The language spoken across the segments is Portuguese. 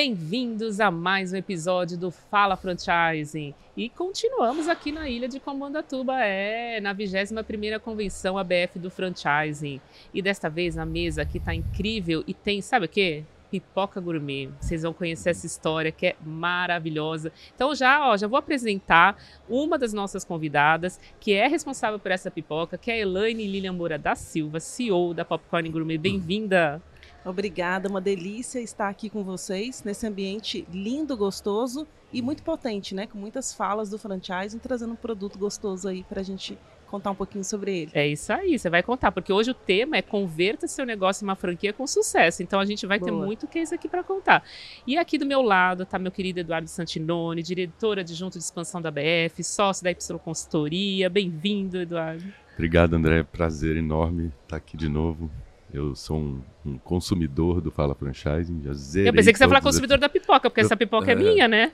Bem-vindos a mais um episódio do Fala Franchising. E continuamos aqui na ilha de Comandatuba, é, na 21ª Convenção ABF do Franchising. E desta vez a mesa aqui tá incrível e tem, sabe o quê? Pipoca Gourmet. Vocês vão conhecer essa história que é maravilhosa. Então já, ó, já vou apresentar uma das nossas convidadas, que é responsável por essa pipoca, que é a Elaine Lilian Moura da Silva, CEO da Popcorn Gourmet. Bem-vinda! Obrigada, uma delícia estar aqui com vocês nesse ambiente lindo, gostoso e muito potente, né? Com muitas falas do franchising, trazendo um produto gostoso aí para a gente contar um pouquinho sobre ele. É isso aí, você vai contar, porque hoje o tema é converta seu negócio em uma franquia com sucesso. Então a gente vai Boa. ter muito case aqui para contar. E aqui do meu lado está meu querido Eduardo Santinoni, diretor adjunto de expansão da BF, sócio da Y Consultoria. Bem-vindo, Eduardo. Obrigado, André. Prazer enorme estar aqui de novo. Eu sou um, um, consumidor do Fala Franchising, já zerei Eu pensei que você ia falar consumidor da pipoca, porque eu, essa pipoca é, é minha, né?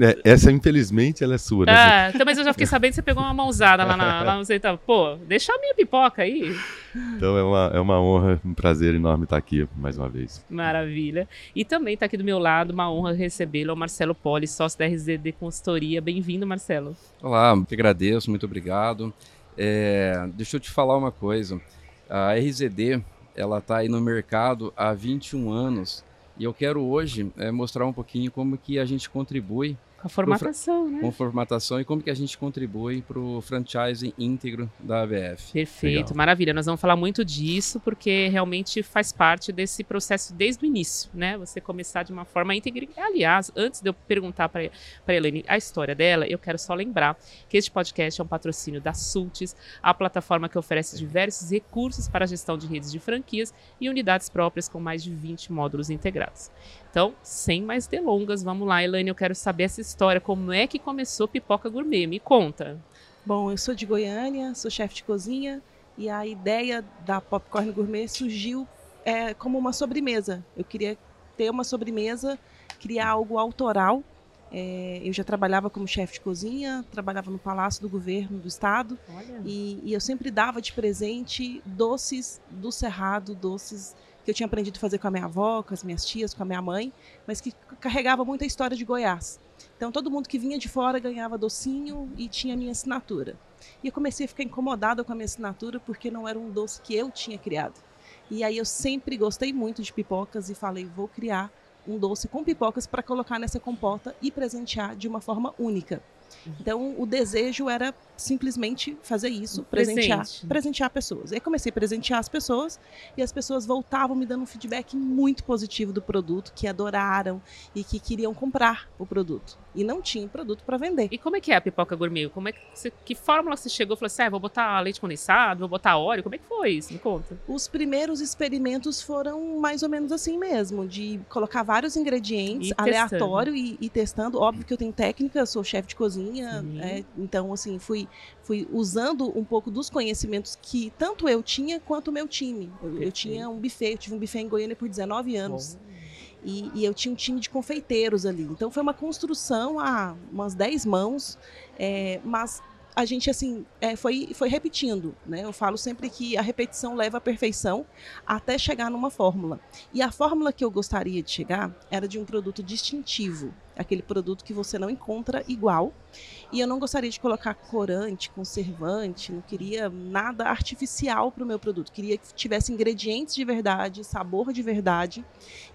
É, essa, infelizmente, ela é sua, né? Ah, então, mas eu já fiquei sabendo que você pegou uma mãozada lá, na, lá no Zeitão. Pô, deixa a minha pipoca aí. Então é uma, é uma honra, um prazer enorme estar aqui mais uma vez. Maravilha. E também está aqui do meu lado, uma honra recebê-lo, o Marcelo Poli, sócio da RZD Consultoria. Bem-vindo, Marcelo. Olá, que agradeço, muito obrigado. É, deixa eu te falar uma coisa. A RZD ela está aí no mercado há 21 anos e eu quero hoje é, mostrar um pouquinho como que a gente contribui a formatação, né? Com formatação e como que a gente contribui para o franchising íntegro da ABF. Perfeito, Legal. maravilha. Nós vamos falar muito disso porque realmente faz parte desse processo desde o início, né? Você começar de uma forma íntegra. Aliás, antes de eu perguntar para a Helene a história dela, eu quero só lembrar que este podcast é um patrocínio da Sultis, a plataforma que oferece diversos recursos para a gestão de redes de franquias e unidades próprias com mais de 20 módulos integrados. Então, sem mais delongas, vamos lá, Elaine, eu quero saber essa história. Como é que começou Pipoca Gourmet? Me conta. Bom, eu sou de Goiânia, sou chefe de cozinha e a ideia da Popcorn Gourmet surgiu é, como uma sobremesa. Eu queria ter uma sobremesa, criar algo autoral. É, eu já trabalhava como chefe de cozinha, trabalhava no Palácio do Governo do Estado e, e, eu sempre dava de presente doces do Cerrado, doces que eu tinha aprendido a fazer com a minha avó, com as minhas tias, com a minha mãe, mas que carregava muita história de Goiás. Então todo mundo que vinha de fora ganhava docinho e tinha a minha assinatura. E eu comecei a ficar incomodada com a minha assinatura porque não era um doce que eu tinha criado. E aí eu sempre gostei muito de pipocas e falei, vou criar um doce com pipocas para colocar nessa compota e presentear de uma forma única. Então, o desejo era simplesmente fazer isso, presentear, presente. presentear pessoas. Aí comecei a presentear as pessoas e as pessoas voltavam me dando um feedback muito positivo do produto, que adoraram e que queriam comprar o produto. E não tinha produto para vender. E como é que é a pipoca gourmet? Como é que, você, que fórmula você chegou e falou assim: ah, vou botar leite condensado, vou botar óleo? Como é que foi isso? Me conta. Os primeiros experimentos foram mais ou menos assim mesmo, de colocar vários ingredientes e aleatório e, e, testando. Óbvio que eu tenho técnica, sou chefe de cozinha, é, então assim fui fui usando um pouco dos conhecimentos que tanto eu tinha quanto o meu time. Eu, eu tinha um buffet, eu tive um buffet em Goiânia por 19 anos. E, e, eu tinha um time de confeiteiros ali. Então foi uma construção a umas 10 mãos, é, mas a gente assim é, foi, foi repetindo, né? Eu falo sempre que a repetição leva à perfeição até chegar numa fórmula. E a fórmula que eu gostaria de chegar era de um produto distintivo, aquele produto que você não encontra igual. E eu não gostaria de colocar corante, conservante, não queria nada artificial para o meu produto. Queria que tivesse ingredientes de verdade, sabor de verdade.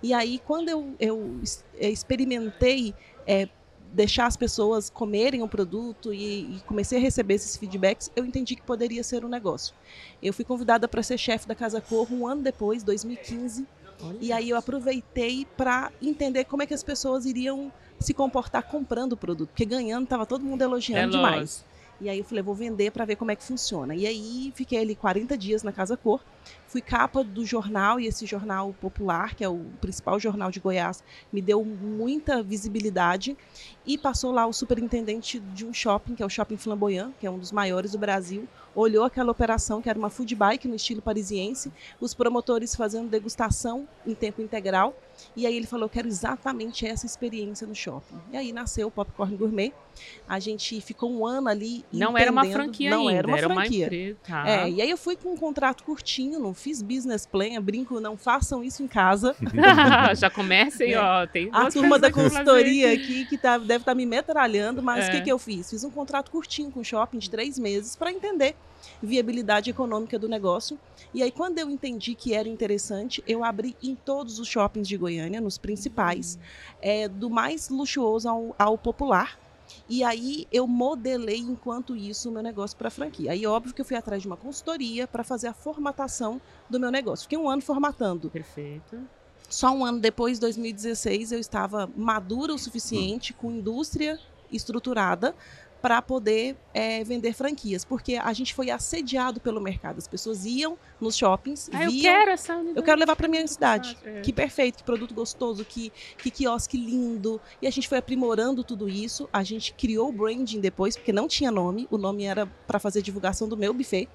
E aí, quando eu, eu experimentei é, deixar as pessoas comerem o produto e, e, comecei a receber esses feedbacks, eu entendi que poderia ser um negócio. Eu fui convidada para ser chefe da Casa Corro um ano depois, 2015, Olha. e aí eu aproveitei para entender como é que as pessoas iriam se comportar comprando o produto, porque ganhando estava todo mundo elogiando é demais. E aí eu falei, vou vender para ver como é que funciona. E aí fiquei ali 40 dias na Casa Cor, fui capa do jornal e esse jornal popular, que é o principal jornal de Goiás, me deu muita visibilidade e passou lá o superintendente de um shopping, que é o Shopping Flamboyant, que é um dos maiores do Brasil, olhou aquela operação que era uma food bike no estilo parisiense, os promotores fazendo degustação em tempo integral, e aí ele falou, quero exatamente essa experiência no shopping. E aí nasceu o Popcorn Gourmet. A gente ficou um ano ali Não era uma franquia não ainda, era uma era franquia. Uma empresa, tá. É, e aí eu fui com um contrato curtinho não fiz business plan, brinco, não façam isso em casa. Já comecem, é. ó, tem A turma da consultoria aqui que tá, deve estar tá me metralhando, mas o é. que, que eu fiz? Fiz um contrato curtinho com o shopping de três meses para entender viabilidade econômica do negócio. E aí, quando eu entendi que era interessante, eu abri em todos os shoppings de Goiânia, nos principais, uhum. é, do mais luxuoso ao, ao popular. E aí eu modelei enquanto isso o meu negócio para franquia. Aí óbvio que eu fui atrás de uma consultoria para fazer a formatação do meu negócio. Fiquei um ano formatando. Perfeito. Só um ano depois, 2016, eu estava madura o suficiente, com indústria estruturada para poder é, vender franquias, porque a gente foi assediado pelo mercado. As pessoas iam nos shoppings, ah, viam, eu quero essa unidade. Eu quero levar para minha cidade. É. Que perfeito, que produto gostoso, que, que quiosque lindo. E a gente foi aprimorando tudo isso. A gente criou o branding depois, porque não tinha nome. O nome era para fazer divulgação do meu buffet.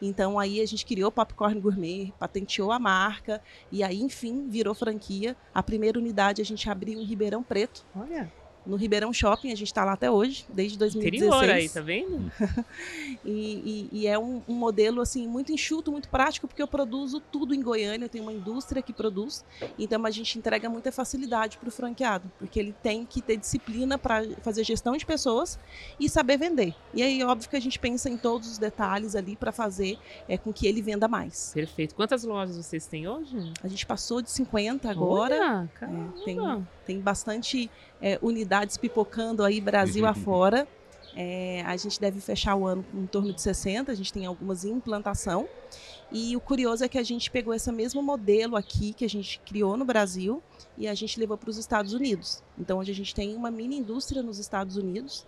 Então aí a gente criou o Popcorn Gourmet, patenteou a marca e aí enfim virou franquia. A primeira unidade a gente abriu em Ribeirão Preto. Olha no Ribeirão Shopping, a gente está lá até hoje, desde 2016. Interior aí, tá vendo? e, e, e, é um, um, modelo assim muito enxuto, muito prático, porque eu produzo tudo em Goiânia, eu tenho uma indústria que produz, então a gente entrega muita facilidade para o franqueado, porque ele tem que ter disciplina para fazer gestão de pessoas e saber vender. E aí, óbvio que a gente pensa em todos os detalhes ali para fazer é, com que ele venda mais. Perfeito. Quantas lojas vocês têm hoje? A gente passou de 50 agora. Olha, é, tem, tem bastante é, unidades pipocando aí Brasil afora. É, a gente deve fechar o ano em torno de 60, a gente tem algumas em implantação. E o curioso é que a gente pegou esse mesmo modelo aqui que a gente criou no Brasil e a gente levou para os Estados Unidos. Então hoje a gente tem uma mini indústria nos Estados Unidos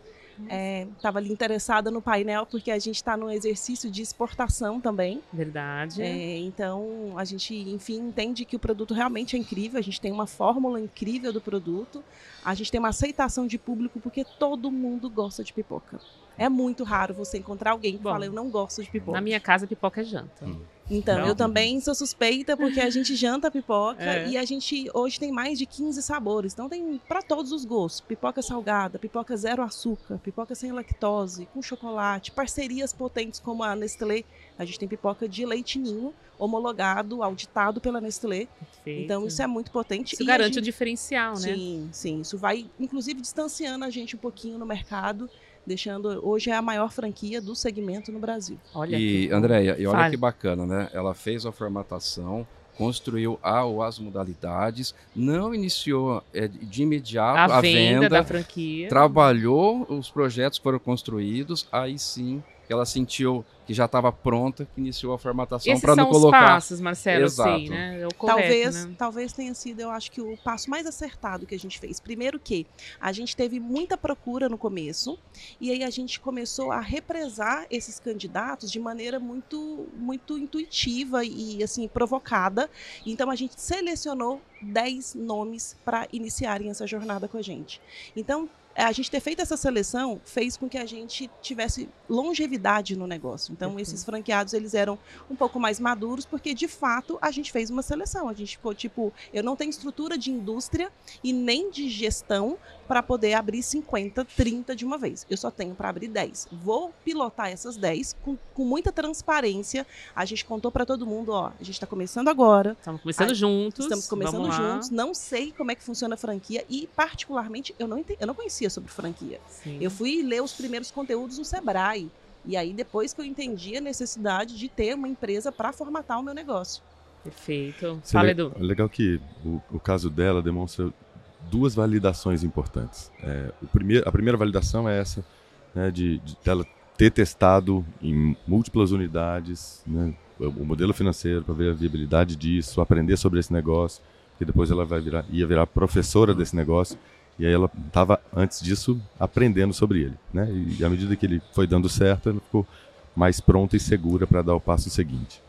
Estava é, ali interessada no painel porque a gente está no exercício de exportação também. Verdade. É, então a gente, enfim, entende que o produto realmente é incrível. A gente tem uma fórmula incrível do produto. A gente tem uma aceitação de público porque todo mundo gosta de pipoca. É muito raro você encontrar alguém que Bom, fala eu não gosto de pipoca. Na minha casa pipoca é janta. Hum. Então, não. eu também sou suspeita porque a gente janta pipoca é. e a gente hoje tem mais de 15 sabores. Então tem para todos os gostos. Pipoca salgada, pipoca zero açúcar, pipoca sem lactose, com chocolate, parcerias potentes como a Nestlé. A gente tem pipoca de leite ninho homologado, auditado pela Nestlé. Perfeito. Então isso é muito potente. Isso garante gente... o diferencial, né? Sim, sim. Isso vai, inclusive, distanciando a gente um pouquinho no mercado deixando hoje é a maior franquia do segmento no Brasil. Olha e Andréia, e olha Fale. que bacana, né? Ela fez a formatação, construiu as modalidades, não iniciou é, de imediato a, a venda, venda da franquia, trabalhou os projetos que foram construídos, aí sim ela sentiu que já estava pronta, que iniciou a formatação para não colocar. Esses são os passos, Marcelo, Exato. sim, né? É o correto, talvez, né? talvez tenha sido, eu acho que o passo mais acertado que a gente fez. Primeiro que a gente teve muita procura no começo e aí a gente começou a represar esses candidatos de maneira muito, muito intuitiva e assim provocada. Então a gente selecionou 10 nomes para iniciarem essa jornada com a gente. Então a gente ter feito essa seleção fez com que a gente tivesse longevidade no negócio. Então, uhum. esses franqueados, eles eram um pouco mais maduros, porque, de fato, a gente fez uma seleção. A gente ficou, tipo, eu não tenho estrutura de indústria e nem de gestão para poder abrir 50, 30 de uma vez. Eu só tenho para abrir 10. Vou pilotar essas 10 com, com muita transparência. A gente contou para todo mundo, ó, a gente está começando agora. Estamos começando a, juntos. Estamos começando juntos. Não sei como é que funciona a franquia e, particularmente, eu não, entendi, eu não conhecia sobre franquia. Sim. Eu fui ler os primeiros conteúdos no Sebrae. E aí, depois que eu entendi a necessidade de ter uma empresa para formatar o meu negócio. Perfeito. Fala, Edu. Legal que o, o caso dela demonstra duas validações importantes. É, o primeiro, a primeira validação é essa, né, de, de ela ter testado em múltiplas unidades né, o modelo financeiro para ver a viabilidade disso, aprender sobre esse negócio, que depois ela vai virar, ia virar professora desse negócio e aí ela estava, antes disso, aprendendo sobre ele. Né? E à medida que ele foi dando certo, ela ficou mais pronta e segura para dar o passo seguinte.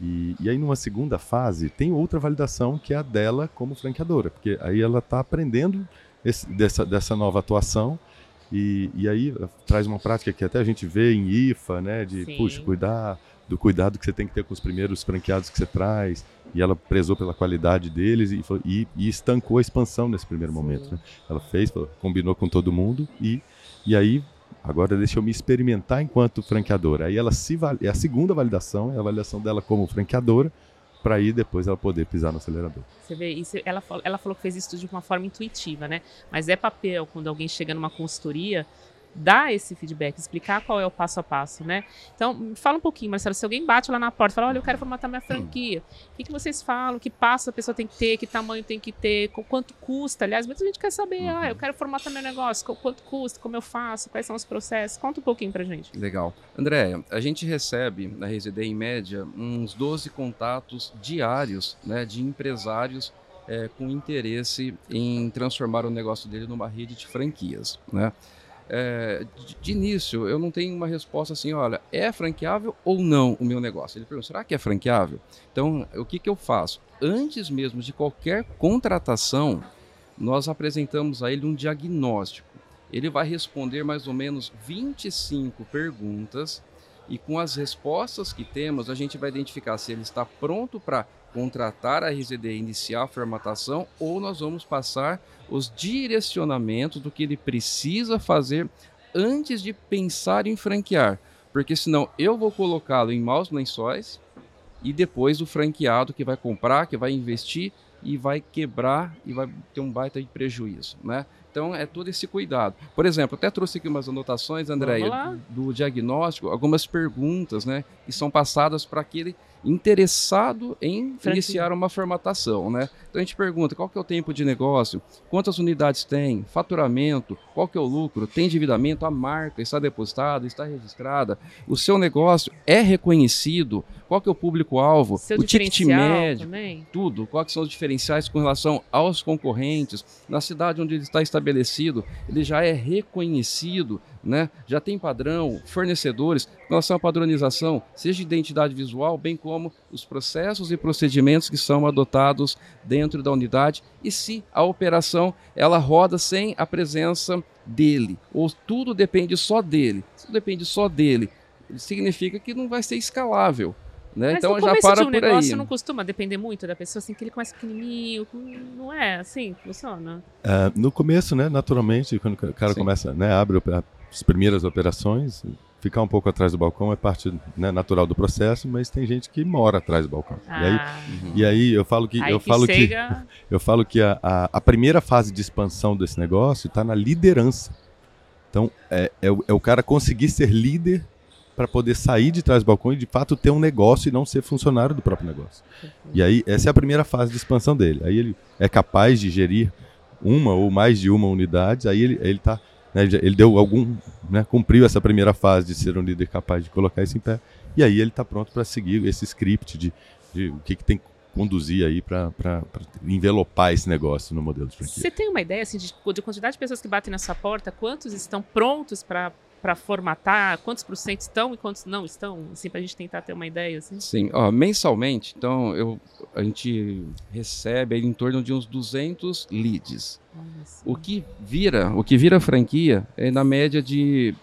E, e, aí, numa segunda fase, tem outra validação que é a dela como franqueadora, porque aí ela está aprendendo esse, dessa, dessa nova atuação e, e aí traz uma prática que até a gente vê em IFA, né? De, Sim. puxa, cuidar do cuidado que você tem que ter com os primeiros franqueados que você traz, e ela prezou pela qualidade deles e, e, e estancou a expansão nesse primeiro Sim. momento. Né? Ela fez, combinou com todo mundo e, e aí agora deixa eu me experimentar enquanto franqueadora. Aí ela se é a segunda validação, é a validação dela como franqueadora, para aí depois ela poder pisar no acelerador. Você vê, isso, ela, ela falou que fez isso de uma forma intuitiva, né? Mas é papel quando alguém chega numa consultoria dar esse feedback, explicar qual é o passo a passo, né? Então, fala um pouquinho, Marcelo, se alguém bate lá na porta e fala, olha, eu quero formatar minha franquia, o que, que vocês falam, que passo a pessoa tem que ter, que tamanho tem que ter, quanto custa, aliás, muita gente quer saber, ah, eu uhum. quero formatar meu negócio, quanto custa, como eu faço, quais são os processos, conta um pouquinho pra gente. Legal. Andréia, a gente recebe na RZD, em média, uns 12 contatos diários, né, de empresários é, com interesse em transformar o negócio dele numa rede de franquias, né? É, de, de, início, eu não tenho uma resposta assim, olha, é franqueável ou não o meu negócio? Ele pergunta, será que é franqueável? Então, o que, que eu faço? Antes mesmo de qualquer contratação, nós apresentamos a ele um diagnóstico. Ele vai responder mais ou menos 25 perguntas e com as respostas que temos, a gente vai identificar se ele está pronto para contratar a RZD, iniciar a formatação, ou nós vamos passar os direcionamentos do que ele precisa fazer antes de pensar em franquear. Porque senão eu vou colocá-lo em maus lençóis e depois o franqueado que vai comprar, que vai investir e vai quebrar e vai ter um baita de prejuízo, né? Então é todo esse cuidado. Por exemplo, até trouxe aqui umas anotações, André, do, do diagnóstico, algumas perguntas, né, que são passadas para aquele interessado em Franquinho. iniciar uma formatação, né? Então a gente pergunta qual que é o tempo de negócio, quantas unidades tem, faturamento, qual que é o lucro, tem endividamento, a marca está depositada, está registrada, o seu negócio é reconhecido, qual que é o público-alvo, o ticket médio, também. tudo, quais são os diferenciais com relação aos concorrentes, na cidade onde ele está estabelecido, ele já é reconhecido, né? já tem padrão, fornecedores, com relação à padronização, seja de identidade visual, bem como os processos e procedimentos que são adotados dentro da unidade e se a operação ela roda sem a presença dele, ou tudo depende só dele. Se depende só dele, significa que não vai ser escalável. Né? Mas então já para de um por negócio aí. não costuma depender muito da pessoa, assim, que ele começa pequenininho, não é assim, funciona? Uh, no começo, né, naturalmente, quando o cara Sim. começa, né, abre as primeiras operações, ficar um pouco atrás do balcão é parte né, natural do processo, mas tem gente que mora atrás do balcão. Ah. E, aí, uhum. e aí eu falo que aí eu que falo chega... que eu falo que a, a, a primeira fase de expansão desse negócio está na liderança. Então é, é, o, é o cara conseguir ser líder para poder sair de trás do balcão e de fato ter um negócio e não ser funcionário do próprio negócio. E aí essa é a primeira fase de expansão dele. Aí ele é capaz de gerir uma ou mais de uma unidade, aí ele ele tá, né, ele deu algum, né, cumpriu essa primeira fase de ser um líder capaz de colocar isso em pé. E aí ele está pronto para seguir esse script de, de o que, que tem que conduzir aí para envelopar esse negócio no modelo de franquia. Você tem uma ideia assim, de, de quantidade de pessoas que batem na sua porta, quantos estão prontos para para formatar? Quantos por cento estão e quantos não estão? Assim, para a gente tentar ter uma ideia. Assim. Sim, ó, mensalmente, então eu, a gente recebe em torno de uns 200 leads. O que vira, o que vira franquia é na média de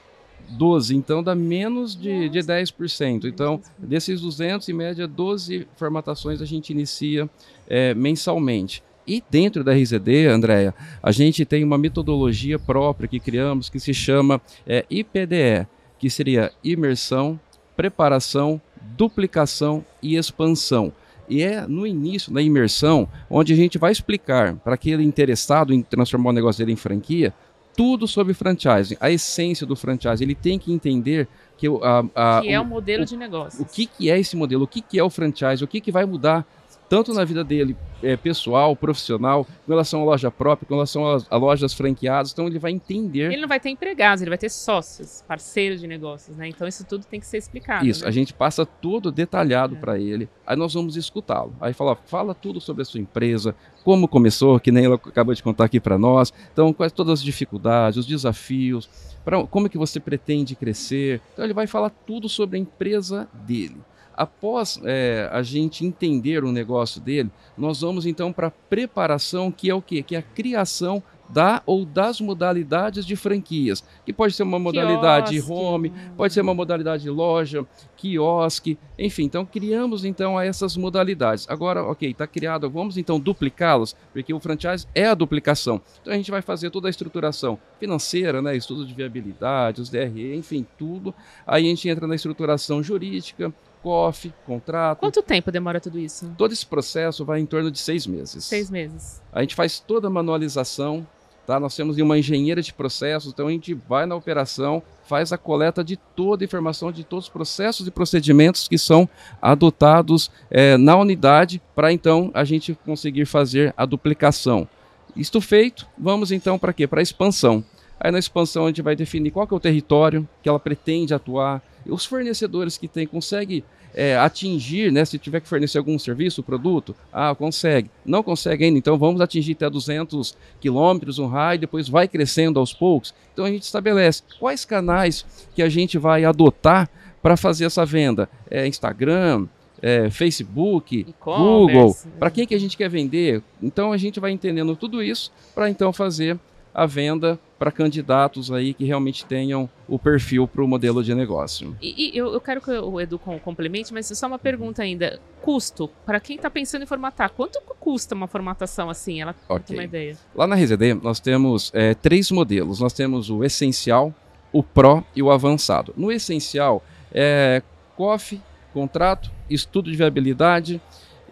12, então dá menos de, de 10%. Então, desses 200, em média, 12 formatações a gente inicia é, mensalmente. E dentro da RZD, Andréia, a gente tem uma metodologia própria que criamos que se chama é, IPDE, que seria imersão, preparação, duplicação e expansão. E é no início da imersão onde a gente vai explicar para aquele interessado em transformar o negócio dele em franquia tudo sobre franchising, a essência do franchising. Ele tem que entender que, a, a, que é o, modelo o, de negócio. O que, que é esse modelo? O que, que é o franchise? O que, que vai mudar tanto na vida dele é, pessoal, profissional, com relação à loja própria, com relação a, a, lojas franqueadas. Então ele vai entender. Ele não vai ter empregados, ele vai ter sócios, parceiros de negócios, né? Então isso tudo tem que ser explicado. Isso, né? a gente passa tudo detalhado é. para ele. Aí nós vamos escutá-lo. Aí fala, fala tudo sobre a sua empresa, como começou, que nem ela acabou de contar aqui para nós. Então quais todas as dificuldades, os desafios, para como que você pretende crescer. Então ele vai falar tudo sobre a empresa dele. Após é, a gente entender o negócio dele, nós vamos então para a preparação, que é o quê? Que é a criação da ou das modalidades de franquias, que pode ser uma modalidade quiosque. home, pode ser uma modalidade loja, quiosque, enfim. Então criamos então essas modalidades. Agora, ok, está criado, vamos então duplicá-los, porque o franchise é a duplicação. Então a gente vai fazer toda a estruturação financeira, né, estudo de viabilidade, os DRE, enfim, tudo. Aí a gente entra na estruturação jurídica, COF, contrato. Quanto tempo demora tudo isso? Todo esse processo vai em torno de seis meses. Seis meses. A gente faz toda a manualização, Tá? Nós temos uma engenheira de processos, então a gente vai na operação, faz a coleta de toda a informação, de todos os processos e procedimentos que são adotados é, na unidade, para então a gente conseguir fazer a duplicação. Isto feito, vamos então para quê? Para a expansão. Aí na expansão a gente vai definir qual é o território que ela pretende atuar, os fornecedores que tem, consegue é, atingir, né, se tiver que fornecer algum serviço, produto, ah, consegue. Não consegue ainda, então vamos atingir até 200 quilômetros, um raio, depois vai crescendo aos poucos. Então a gente estabelece quais canais que a gente vai adotar para fazer essa venda. É Instagram, é, Facebook, Google, para quem que a gente quer vender. Então a gente vai entendendo tudo isso para então fazer a venda para candidatos aí que realmente tenham o perfil para o modelo de negócio. E, e eu, eu, quero que o Edu complemente, mas só uma pergunta ainda. Custo, para quem está pensando em formatar, quanto custa uma formatação assim? Ela okay. tem uma ideia. Lá na RZD nós temos é, três modelos. Nós temos o essencial, o Pro e o avançado. No essencial, é COF, contrato, estudo de viabilidade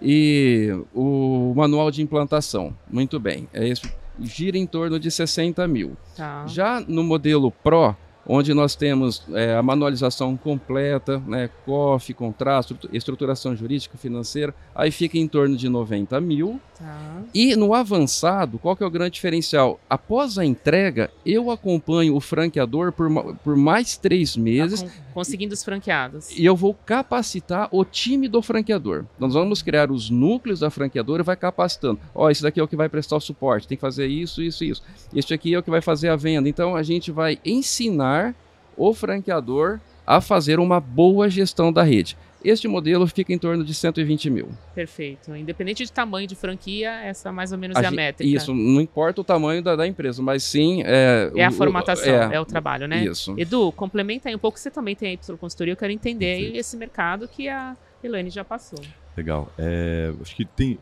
e o manual de implantação. Muito bem, é isso gira em torno de 60 mil. Tá. Já no modelo Pro, onde nós temos é, a manualização completa, né, COF, contrato, estruturação jurídica, financeira, aí fica em torno de 90 mil. Tá. E no avançado, qual que é o grande diferencial? Após a entrega, eu acompanho o franqueador por, por mais três meses. Conseguindo os franqueados. E eu vou capacitar o time do franqueador. Nós vamos criar os núcleos da franqueadora e vai capacitando. Ó, oh, esse daqui é o que vai prestar o suporte, tem que fazer isso, isso, isso. Este aqui é o que vai fazer a venda. Então a gente vai ensinar o franqueador a fazer uma boa gestão da rede. Este modelo fica em torno de 120 mil. Perfeito. Independente de tamanho de franquia, essa mais ou menos a é a métrica. Isso, não importa o tamanho da, da empresa, mas sim. É, é a formatação, é, é, o trabalho, né? Isso. Edu, complementa aí um pouco. Você também tem a Y Consultoria, eu quero entender aí esse mercado que a Elaine já passou. Legal. É, acho que tem.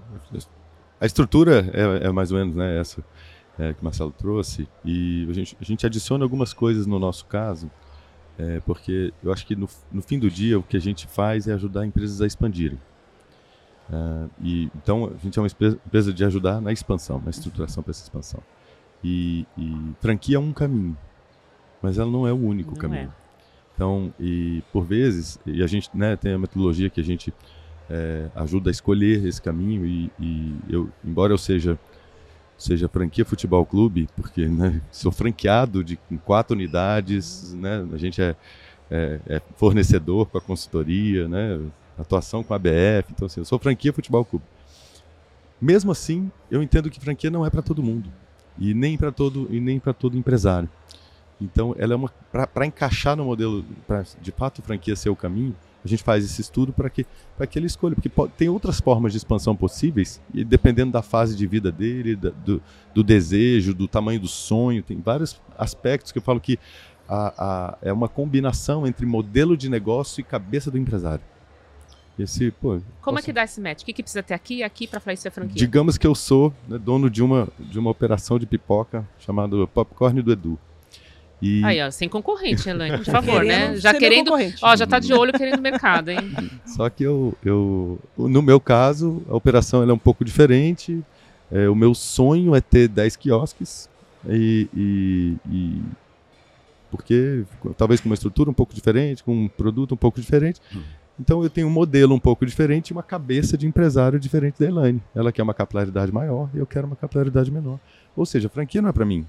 A estrutura é, é mais ou menos né, essa é, que o Marcelo trouxe, e a gente, a gente adiciona algumas coisas no nosso caso é, porque eu acho que no, no, fim do dia o que a gente faz é ajudar empresas a expandirem. É, e, então a gente é uma empresa de ajudar na expansão, na estruturação para essa expansão. E, e, franquia é um caminho, mas ela não é o único não caminho. É. Então, e por vezes, e a gente né, tem a metodologia que a gente é, ajuda a escolher esse caminho e, e eu, embora eu seja seja franquia futebol clube, porque né, sou franqueado de quatro unidades, né, a gente é, é, é, fornecedor com a consultoria, né, atuação com a BF, então assim, eu sou franquia futebol clube. Mesmo assim, eu entendo que franquia não é para todo mundo e nem para todo e nem para todo empresário. Então, ela é uma para encaixar no modelo, para de fato franquia ser o caminho, a gente faz esse estudo para que, que ele escolha, porque pode, tem outras formas de expansão possíveis, e dependendo da fase de vida dele, da, do, do, desejo, do tamanho do sonho, tem vários aspectos que eu falo que a, a, é uma combinação entre modelo de negócio e cabeça do empresário. Esse, pô, Como posso... é que dá esse match? O que, que precisa ter aqui e aqui para falar isso é franquia? Digamos que eu sou né, dono de uma, de uma operação de pipoca chamada Popcorn do Edu. E... Aí, ó, sem concorrente, Elaine, por favor, né? Já querendo. Ó, já tá de olho querendo mercado, hein? Só que eu, eu. No meu caso, a operação é um pouco diferente. É, o meu sonho é ter 10 quiosques. E, e, e, porque talvez com uma estrutura um pouco diferente, com um produto um pouco diferente. Hum. Então eu tenho um modelo um pouco diferente e uma cabeça de empresário diferente da Elaine. Ela quer uma capilaridade maior e eu quero uma capilaridade menor. Ou seja, a franquia não é para mim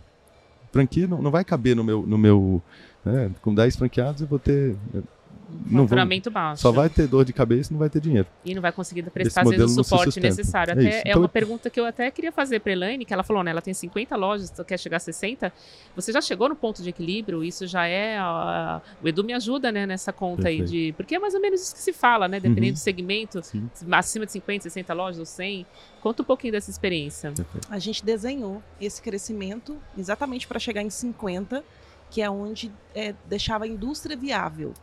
franquia não, não vai caber no meu. No meu né? Com 10 franqueados eu vou ter. Não faturamento baixo. Só vai ter dor de cabeça e não vai ter dinheiro. E não vai conseguir prestar às vezes, o suporte necessário. É até, é, então, uma pergunta que eu até queria fazer para Elaine, que ela falou, né? Ela tem 50 lojas, quer chegar a 60. Você já chegou no ponto de equilíbrio? Isso já é. A, o Edu me ajuda, né, nessa conta Perfeito. aí de. Porque é mais ou menos isso que se fala, né? Dependendo uhum. do segmento, Sim. acima de 50, 60 lojas ou 100. Conta um pouquinho dessa experiência. A gente desenhou esse crescimento exatamente para chegar em 50, que é onde é, deixava a indústria viável.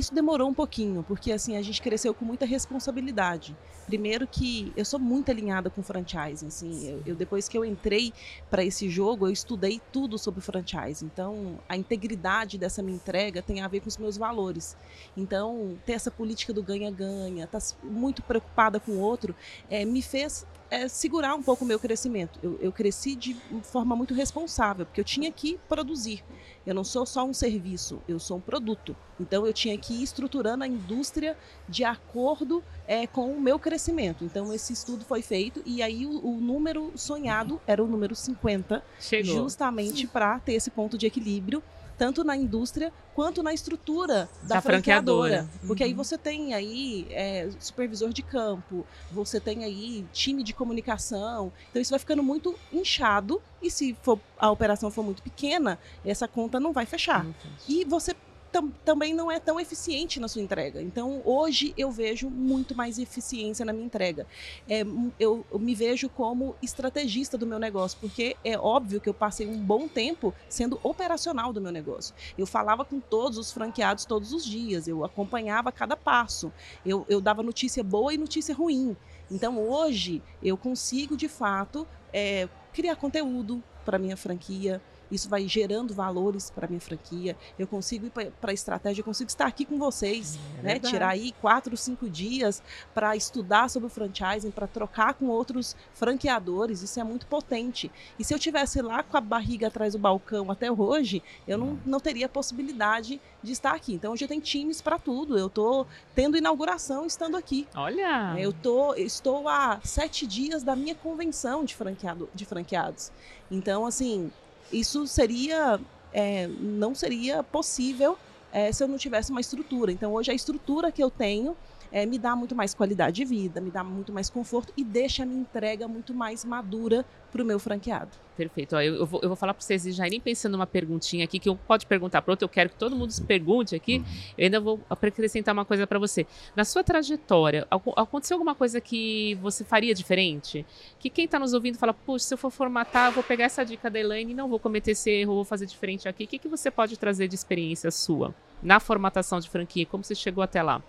Isso demorou um pouquinho, porque assim a gente cresceu com muita responsabilidade. Primeiro que eu sou muito alinhada com franchising, assim, eu, eu depois que eu entrei para esse jogo, eu estudei tudo sobre franchise. Então, a integridade dessa minha entrega tem a ver com os meus valores. Então, ter essa política do ganha-ganha, estar tá muito preocupada com o outro, é, me fez é, segurar um pouco o meu crescimento. Eu, eu, cresci de forma muito responsável, porque eu tinha que produzir. Eu não sou só um serviço, eu sou um produto. Então eu tinha que ir estruturando a indústria de acordo é, com o meu crescimento. Então esse estudo foi feito e aí o, o número sonhado era o número 50, Chegou. justamente para ter esse ponto de equilíbrio tanto na indústria quanto na estrutura da, da franqueadora. franqueadora. Porque uhum. aí você tem aí é, supervisor de campo, você tem aí time de comunicação. Então isso vai ficando muito inchado e se for, a operação for muito pequena, essa conta não vai fechar. Uhum. E você tam, também não é tão eficiente na sua entrega. Então, hoje eu vejo muito mais eficiência na minha entrega. É, eu, eu, me vejo como estrategista do meu negócio, porque é óbvio que eu passei um bom tempo sendo operacional do meu negócio. Eu falava com todos os franqueados todos os dias, eu acompanhava cada passo, eu, eu dava notícia boa e notícia ruim. Então, hoje, eu consigo, de fato, é, criar conteúdo para minha franquia, isso vai gerando valores para minha franquia. Eu consigo ir para a estratégia, eu consigo estar aqui com vocês, é né? Tirar aí quatro, cinco dias para estudar sobre o franchising, para trocar com outros franqueadores. Isso é muito potente. E se eu tivesse lá com a barriga atrás do balcão até hoje, eu não, não teria possibilidade de estar aqui. Então hoje tem times para tudo. Eu estou tendo inauguração estando aqui. Olha! Eu tô, estou há sete dias da minha convenção de, franqueado, de franqueados. Então, assim, isso seria é, não seria possível é, se eu não tivesse uma estrutura. Então, hoje, a estrutura que eu tenho é, me dá muito mais qualidade de vida, me dá muito mais conforto e deixa a minha entrega muito mais madura para o meu franqueado. Perfeito. Ó, eu, eu, vou, eu vou falar para vocês já irem pensando numa perguntinha aqui, que eu pode perguntar para outro, eu quero que todo mundo se pergunte aqui. Uhum. Eu ainda vou acrescentar uma coisa para você. Na sua trajetória, aconteceu alguma coisa que você faria diferente? Que quem está nos ouvindo fala, puxa, se eu for formatar, eu vou pegar essa dica da Elaine, não vou cometer esse erro, vou fazer diferente aqui. O que, que você pode trazer de experiência sua na formatação de franquia? Como você chegou até lá?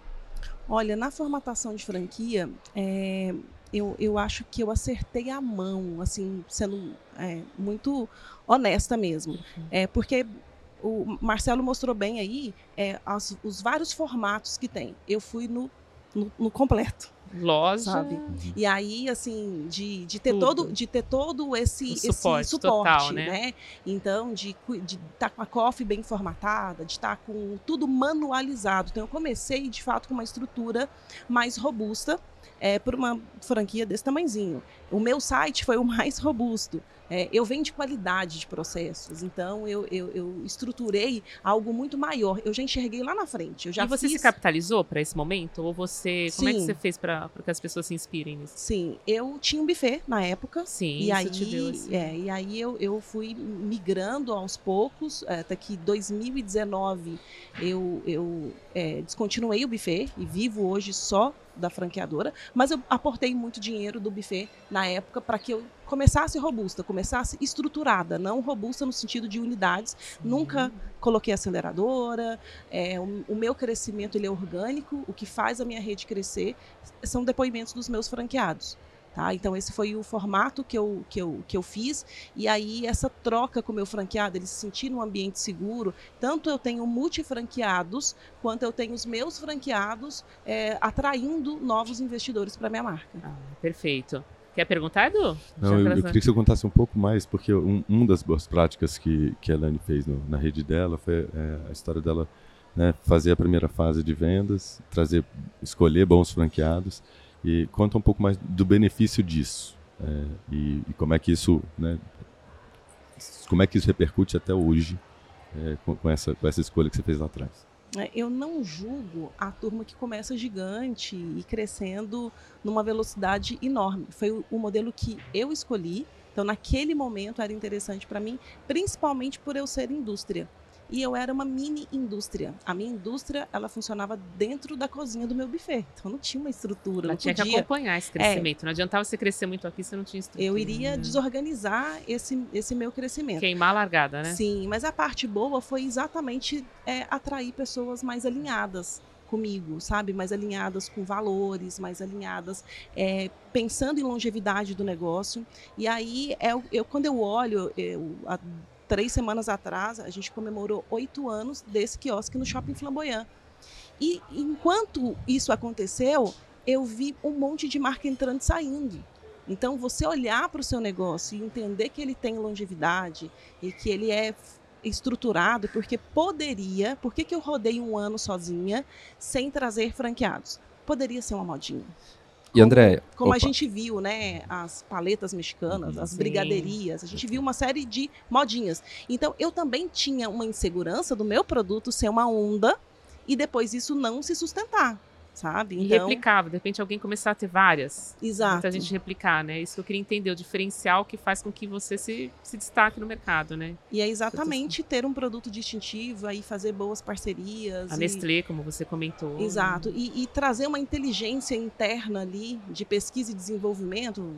Olha, na formatação de franquia, é, eu, eu acho que eu acertei a mão, assim, sendo é, muito honesta mesmo. Uhum. É, porque o Marcelo mostrou bem aí é, as, os vários formatos que tem. Eu fui no, no, no completo loja. Sabe? Uhum. E aí, assim, de, de, ter, todo, de ter todo esse, esse suporte, suporte total, né? né? Então, de estar de tá com a coffee bem formatada, de estar tá com tudo manualizado. Então, eu comecei, de fato, com uma estrutura mais robusta é, por uma franquia desse tamanhozinho. O meu site foi o mais robusto. É, eu venho de qualidade de processos, então eu, eu, eu, estruturei algo muito maior. Eu já enxerguei lá na frente. Eu já e você fiz... se capitalizou para esse momento? Ou você. Sim. Como é que você fez para que as pessoas se inspirem nisso? Sim, eu tinha um buffet na época. Sim, e aí, assim. é, e aí eu, eu fui migrando aos poucos. É, até que 2019 eu, eu é, descontinuei o buffet e vivo hoje só da franqueadora, mas eu aportei muito dinheiro do buffet na época para que eu começasse robusta, começasse estruturada, não robusta no sentido de unidades. Nunca coloquei aceleradora. É, o, o, meu crescimento ele é orgânico. O que faz a minha rede crescer são depoimentos dos meus franqueados. Tá? Então esse foi o formato que eu, que, eu, que eu fiz e aí essa troca com o meu franqueado, ele se sentir num ambiente seguro, tanto eu tenho multifranqueados, quanto eu tenho os meus franqueados é, atraindo novos investidores para minha marca. Ah, perfeito. Quer perguntar, Edu? Não, eu, eu, queria que você contasse um pouco mais, porque um, um das boas práticas que, que a Elane fez no, na rede dela foi é, a história dela né, fazer a primeira fase de vendas, trazer, escolher bons franqueados e conta um pouco mais do benefício disso é, e, e, como é que isso, né, como é que isso repercute até hoje é, com, com, essa, com essa escolha que você fez lá atrás. É, eu não julgo a turma que começa gigante e crescendo numa velocidade enorme. Foi o modelo que eu escolhi. Então, naquele momento, era interessante para mim, principalmente por eu ser indústria e eu era uma mini indústria. A minha indústria, ela funcionava dentro da cozinha do meu buffet. Então não tinha uma estrutura. Ela tinha podia. que acompanhar esse é. crescimento. É, não adiantava você crescer muito aqui, você não tinha estrutura. Eu iria desorganizar esse, esse meu crescimento. Queimar a largada, né? Sim, mas a parte boa foi exatamente é, atrair pessoas mais alinhadas comigo, sabe? Mais alinhadas com valores, mais alinhadas é, pensando em longevidade do negócio. E aí, é, eu, quando eu olho eu, três semanas atrás, a gente comemorou oito anos desse quiosque no Shopping Flamboyant. E enquanto isso aconteceu, eu vi um monte de marca entrando e saindo. Então, você olhar para o seu negócio e entender que ele tem longevidade e que ele é estruturado, porque poderia, por que, que eu rodei um ano sozinha sem trazer franqueados? Poderia ser uma modinha. E André, como opa. a gente viu, né, as paletas mexicanas, as Sim. brigaderias, a gente viu uma série de modinhas. Então, eu também tinha uma insegurança do meu produto ser uma onda e depois isso não se sustentar sabe? Então... E replicável, de repente alguém começar a ter várias. Exato. Muita gente replicar, né? Isso que eu queria entender, o diferencial que faz com que você se, se destaque no mercado, né? E é exatamente ter um produto distintivo, aí fazer boas parcerias. A e... Nestlé, como você comentou. Exato. E, e, trazer uma inteligência interna ali de pesquisa e desenvolvimento.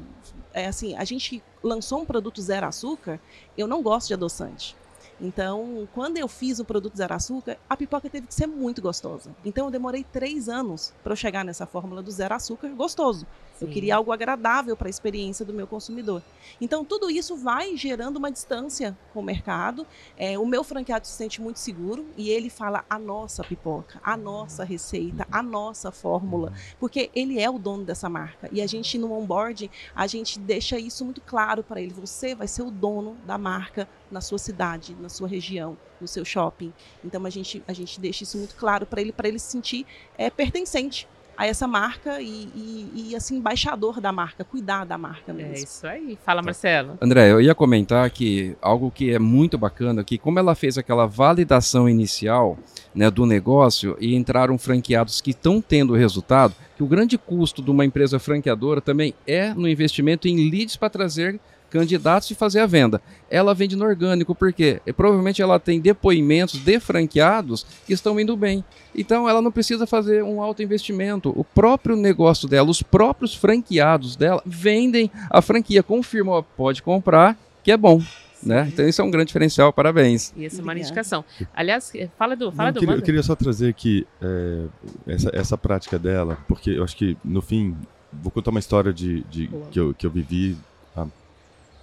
É assim, a gente lançou um produto zero açúcar, eu não gosto de adoçante. Então, quando eu fiz o produto zero açúcar, a pipoca teve que ser muito gostosa. Então, eu demorei três anos para chegar nessa fórmula do zero açúcar gostoso. Eu queria algo agradável para a experiência do meu consumidor. Então, tudo isso vai gerando uma distância com o mercado. É, o meu franqueado se sente muito seguro e ele fala a nossa pipoca, a nossa receita, a nossa fórmula, porque ele é o dono dessa marca. E a gente, no onboarding, a gente deixa isso muito claro para ele. Você vai ser o dono da marca na sua cidade, na sua região, no seu shopping. Então, a gente, a gente deixa isso muito claro para ele, para ele se sentir é, pertencente a essa marca e, e, e, assim, embaixador da marca, cuidar da marca é mesmo. É isso aí. Fala, tá. Marcelo. André, eu ia comentar que algo que é muito bacana, que como ela fez aquela validação inicial né, do negócio e entraram franqueados que estão tendo resultado, que o grande custo de uma empresa franqueadora também é no investimento em leads para trazer candidatos e fazer a venda. Ela vende no orgânico, porque provavelmente ela tem depoimentos de franqueados que estão indo bem. Então ela não precisa fazer um alto investimento. O próprio negócio dela, os próprios franqueados dela vendem a franquia, confirma, pode comprar, que é bom. Né? Então isso é um grande diferencial, parabéns. E essa é uma indicação. Aliás, fala do, fala Não, do queria, Eu queria só trazer aqui é, essa, essa prática dela, porque eu acho que no fim vou contar uma história de, de que, eu, que eu vivi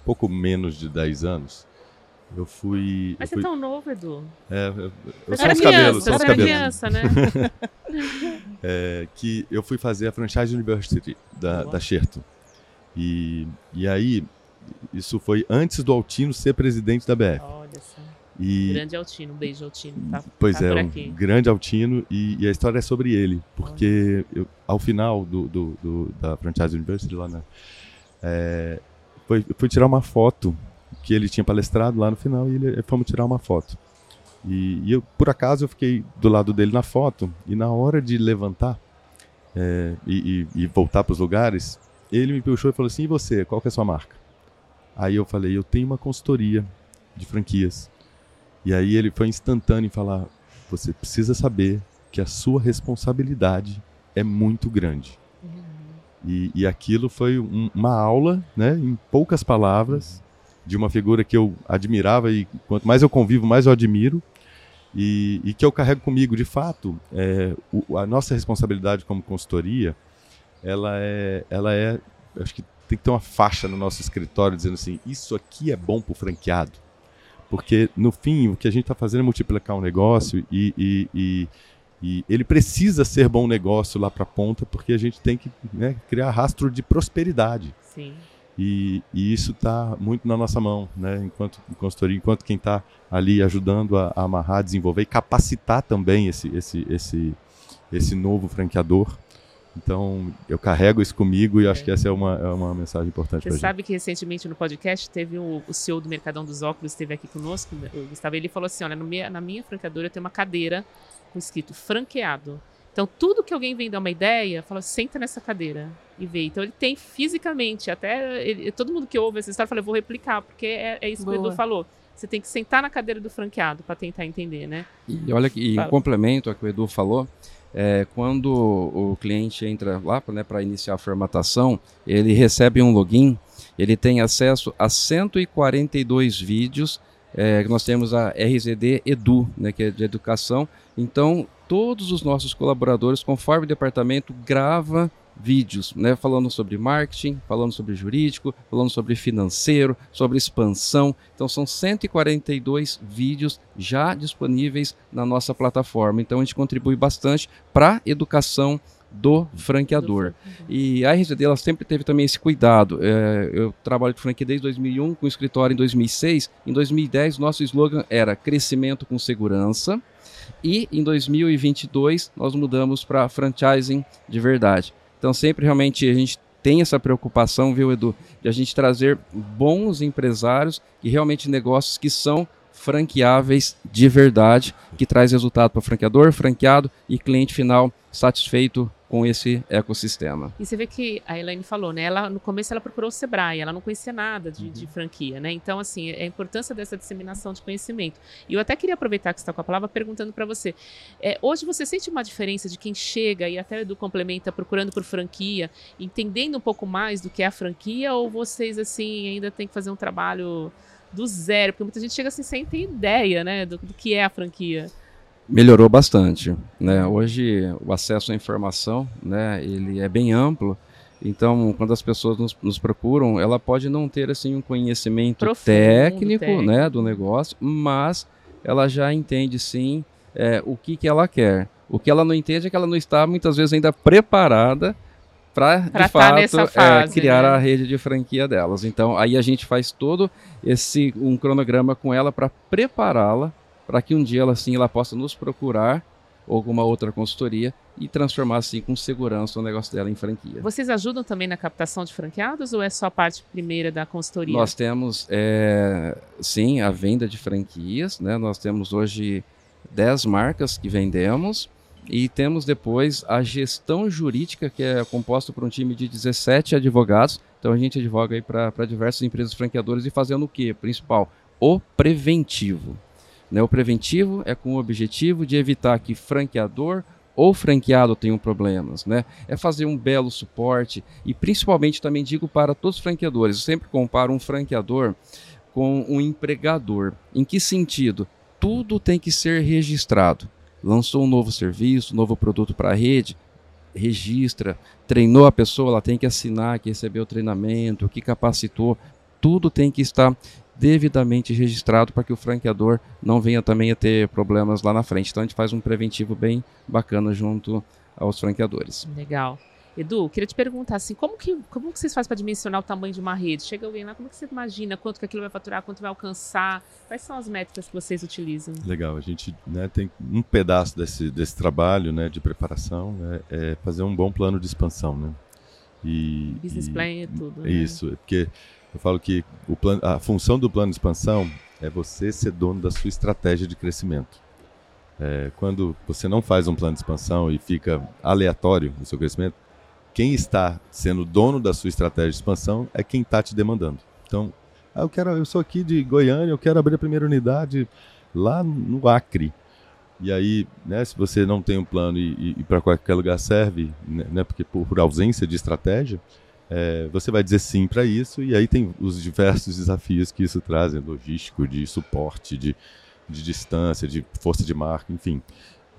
pouco menos de 10 anos. Eu fui. Mas eu fui... você é tão novo, Edu. É, eu, eu sou os cabelos, são os cabelos. criança, né? é, que eu fui fazer a Franchise University da, da Xerto. E, e aí, isso foi antes do Altino ser presidente da BF. Olha só. E... Grande Altino, um beijo Altino. Tá, pois tá é, um grande Altino e, e, a história é sobre ele, porque eu, ao final do, do, do, da Franchise University lá, né, é, foi, fui tirar uma foto que ele tinha palestrado lá no final e ele, fomos tirar uma foto. E, e, eu, por acaso, eu fiquei do lado dele na foto e na hora de levantar é, e, e, e, voltar para os lugares, ele me puxou e falou assim: "E você? Qual que é a sua marca?" Aí eu falei: "Eu tenho uma consultoria de franquias." E aí ele foi instantâneo em falar: "Você precisa saber que a sua responsabilidade é muito grande." E, e aquilo foi um, uma aula, né, em poucas palavras, de uma figura que eu admirava e quanto mais eu convivo, mais eu admiro. E, e que eu carrego comigo, de fato, é, o, a nossa responsabilidade como consultoria, ela é, ela é, acho que tem que ter uma faixa no nosso escritório dizendo assim, isso aqui é bom para o franqueado, porque no fim o que a gente está fazendo é multiplicar um negócio e, e, e e ele precisa ser bom negócio lá para a ponta, porque a gente tem que né, criar rastro de prosperidade. Sim. E, e isso está muito na nossa mão, né? enquanto consultoria, enquanto quem está ali ajudando a, a, amarrar, desenvolver e capacitar também esse, esse, esse, esse novo franqueador. Então, eu carrego isso comigo e acho que essa é uma, é uma mensagem importante Você sabe gente. que recentemente no podcast teve o, o CEO do Mercadão dos Óculos, esteve aqui conosco, o Gustavo, ele falou assim, olha, minha, na minha franqueadora eu tenho uma cadeira com escrito franqueado. Então, tudo que alguém vem dar uma ideia, fala, senta nessa cadeira e vê. Então, ele tem fisicamente, até ele, todo mundo que ouve essa história fala, eu vou replicar, porque é, é isso Boa. que o Edu falou. Você tem que sentar na cadeira do franqueado para tentar entender, né? E olha, que, em complemento ao que o Edu falou, é, quando o cliente entra lá né, para iniciar a formatação, ele recebe um login, ele tem acesso a 142 vídeos, é, nós temos a RZD Edu, né, que é de educação, então todos os nossos colaboradores, conforme o departamento, grava vídeos, né, falando sobre marketing, falando sobre jurídico, falando sobre financeiro, sobre expansão. Então são 142 vídeos já disponíveis na nossa plataforma. Então a gente contribui bastante para a educação do franqueador. E a RGD ela sempre teve também esse cuidado. É, eu trabalho de franquia desde 2001, com escritório em 2006. Em 2010, nosso slogan era crescimento com segurança. E em 2022, nós mudamos para franchising de verdade. Então sempre realmente a gente tem essa preocupação, viu, Edu, de a gente trazer bons empresários e realmente negócios que são franqueáveis de verdade, que traz resultado para franqueador, franqueado e cliente final satisfeito com esse ecossistema. E você vê que a Elaine falou, né? Ela no começo ela procurou o Sebrae, ela não conhecia nada de, uhum. de franquia, né? Então assim é a importância dessa disseminação de conhecimento. E eu até queria aproveitar que está com a palavra perguntando para você, é, hoje você sente uma diferença de quem chega e até do complementa procurando por franquia, entendendo um pouco mais do que é a franquia, ou vocês assim ainda têm que fazer um trabalho do zero, porque muita gente chega assim sem ter ideia, né, do, do que é a franquia melhorou bastante. Né? Hoje o acesso à informação, né, ele é bem amplo. Então, quando as pessoas nos, nos procuram, ela pode não ter assim um conhecimento Profundo, técnico, técnico, né, do negócio, mas ela já entende sim é, o que, que ela quer. O que ela não entende é que ela não está muitas vezes ainda preparada para de tá fato é, fase, é, criar né? a rede de franquia delas. Então aí a gente faz todo esse um cronograma com ela para prepará-la para que um dia ela assim ela possa nos procurar ou alguma outra consultoria e transformar assim com segurança o negócio dela em franquia. Vocês ajudam também na captação de franqueados ou é só a parte primeira da consultoria? Nós temos é, sim a venda de franquias, né? Nós temos hoje 10 marcas que vendemos e temos depois a gestão jurídica que é composta por um time de 17 advogados. Então a gente advoga aí para diversas empresas franqueadoras e fazendo o que? Principal, o preventivo. Né? O preventivo é com o objetivo de evitar que franqueador ou franqueado tenham problemas, né? É fazer um belo suporte e principalmente também digo para todos os franqueadores, eu sempre comparo um franqueador com um empregador. Em que sentido? Tudo tem que ser registrado. Lançou um novo serviço, um novo produto para a rede, registra, treinou a pessoa, ela tem que assinar que recebeu o treinamento, que capacitou, tudo tem que estar devidamente registrado para que o franqueador não venha também a ter problemas lá na frente. Então a gente faz um preventivo bem bacana junto aos franqueadores. Legal. Edu, queria te perguntar assim, como que, como que vocês fazem para dimensionar o tamanho de uma rede? Chega alguém lá, como que você imagina quanto que aquilo vai faturar, quanto vai alcançar? Quais são as métricas que vocês utilizam? Legal, a gente né, tem um pedaço desse, desse trabalho né, de preparação, né, é fazer um bom plano de expansão, né? E, Business e, plan e tudo. Né? Isso, né? porque eu falo que a função do plano de expansão é você ser dono da sua estratégia de crescimento. É, quando você não faz um plano de expansão e fica aleatório no seu crescimento, quem está sendo dono da sua estratégia de expansão é quem está te demandando. Então, ah, eu quero, eu sou aqui de Goiânia, eu quero abrir a primeira unidade lá no Acre. E aí, né, se você não tem um plano e, e, e para qualquer lugar serve, né, né porque por, por ausência de estratégia, é, você vai dizer sim para isso, e aí tem os diversos desafios que isso traz, né, logístico, de suporte, de, de distância, de força de marca, enfim.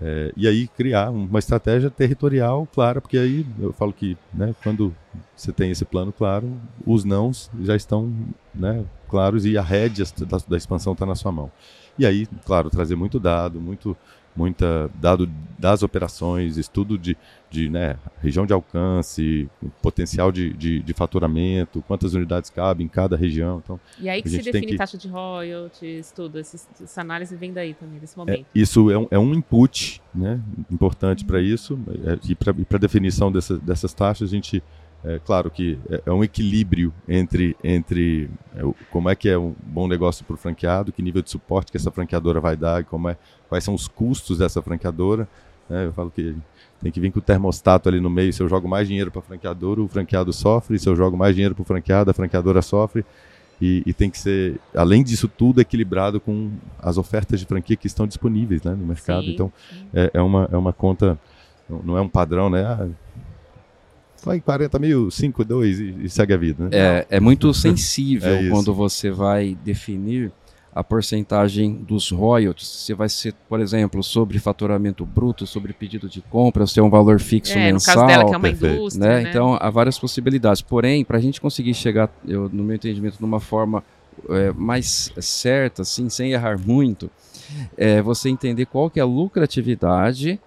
É, e aí criar uma estratégia territorial clara, porque aí eu falo que né, quando você tem esse plano claro, os nãos já estão né, claros e a rédea da, da expansão está na sua mão. E aí, claro, trazer muito dado, muito muita dado das operações, estudo de, de né, região de alcance, potencial de, de, de, faturamento, quantas unidades cabem em cada região. Então, e aí que se define que... taxa de royalties, tudo, essa análise vem daí também, desse é, momento. É, isso é um, é um input né, importante para isso, é, e para a definição dessa, dessas taxas a gente é claro que é, é um equilíbrio entre, entre é, como é que é um bom negócio para o franqueado, que nível de suporte que essa franqueadora vai dar, como é, quais são os custos dessa franqueadora. Né? Eu falo que tem que vir com o termostato ali no meio. Se eu jogo mais dinheiro para a franqueadora, o franqueado sofre. Se eu jogo mais dinheiro para o franqueado, a franqueadora sofre. E, e, tem que ser, além disso tudo, equilibrado com as ofertas de franquia que estão disponíveis né, no mercado. Sim, então, É, é, uma, é uma conta, não é um padrão, né? Ah, vai 40 mil, 5, 2 e, e segue a vida. Né? É, é muito sensível é quando você vai definir a porcentagem dos royalties. Você vai ser, por exemplo, sobre faturamento bruto, sobre pedido de compra, se é um valor fixo é, mensal. No caso dela, que é uma indústria. Né? Né? Então, há várias possibilidades. Porém, para a gente conseguir chegar, eu, no meu entendimento, numa forma é, mais certa, assim, sem errar muito, é você entender qual que é a lucratividade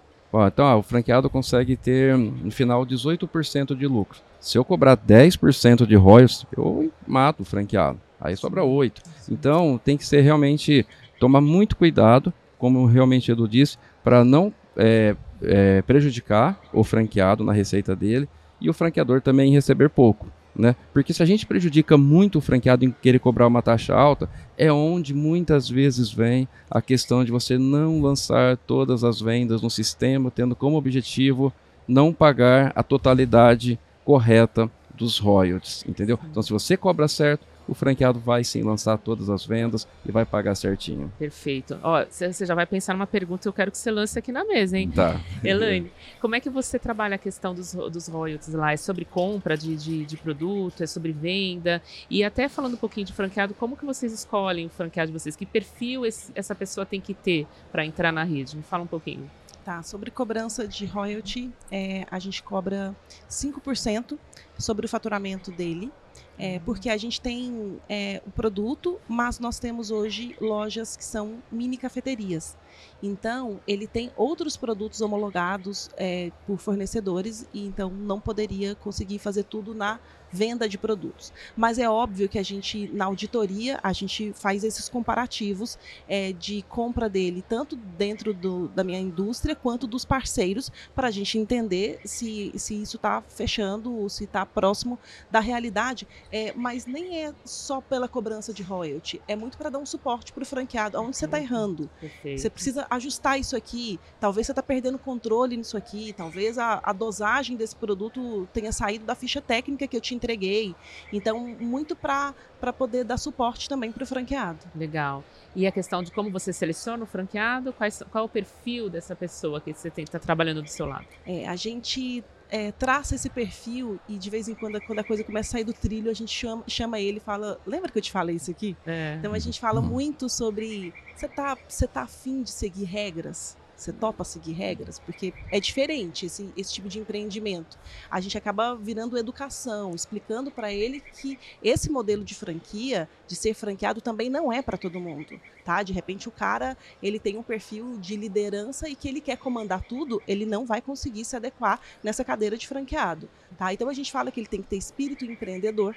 então, ah, o franqueado consegue ter, no final, 18% de lucro. Se eu cobrar 10% de royalties, eu mato o franqueado. Aí sobra 8%. Então, tem que ser realmente, tomar muito cuidado, como realmente Edu disse, para não é, é, prejudicar o franqueado na receita dele e o franqueador também receber pouco. Né? Porque se a gente prejudica muito o franqueado em querer cobrar uma taxa alta, é onde muitas vezes vem a questão de você não lançar todas as vendas no sistema, tendo como objetivo não pagar a totalidade correta dos royalties, entendeu? Então, se você cobra certo, o franqueado vai sim lançar todas as vendas e vai pagar certinho. Perfeito. Ó, você já vai pensar numa pergunta que eu quero que você lance aqui na mesa, hein? Tá. Elaine, como é que você trabalha a questão dos, dos royalties lá? É sobre compra de, de, de, produto, é sobre venda? E até falando um pouquinho de franqueado, como que vocês escolhem o franqueado de vocês? Que perfil esse, essa pessoa tem que ter para entrar na rede? Me fala um pouquinho. Tá, sobre cobrança de royalty, é, a gente cobra 5% sobre o faturamento dele é, porque a gente tem é, o produto, mas nós temos hoje lojas que são mini cafeterias. Então, ele tem outros produtos homologados é, por fornecedores e então não poderia conseguir fazer tudo na venda de produtos. Mas é óbvio que a gente, na auditoria, a gente faz esses comparativos é, de compra dele, tanto dentro do, da minha indústria quanto dos parceiros, para a gente entender se, se isso está fechando ou se está próximo da realidade. É, mas nem é só pela cobrança de royalty, é muito para dar um suporte para o franqueado, onde você está errando. Perfeito. Você precisa ajustar isso aqui, talvez você está perdendo controle nisso aqui, talvez a, a dosagem desse produto tenha saído da ficha técnica que eu te entreguei. Então, muito para poder dar suporte também para o franqueado. Legal. E a questão de como você seleciona o franqueado, qual, qual é o perfil dessa pessoa que você está trabalhando do seu lado? É, a gente é, traça esse perfil e de vez em quando, quando a coisa começa a sair do trilho, a gente chama, chama ele e fala: Lembra que eu te falei isso aqui? É. Então a gente fala muito sobre. Você tá, você tá afim de seguir regras? Você topa seguir regras? Porque é diferente esse, esse tipo de empreendimento. A gente acaba virando educação, explicando para ele que esse modelo de franquia, de ser franqueado, também não é para todo mundo. Tá? De repente o cara ele tem um perfil de liderança e que ele quer comandar tudo, ele não vai conseguir se adequar nessa cadeira de franqueado. Tá? Então a gente fala que ele tem que ter espírito empreendedor,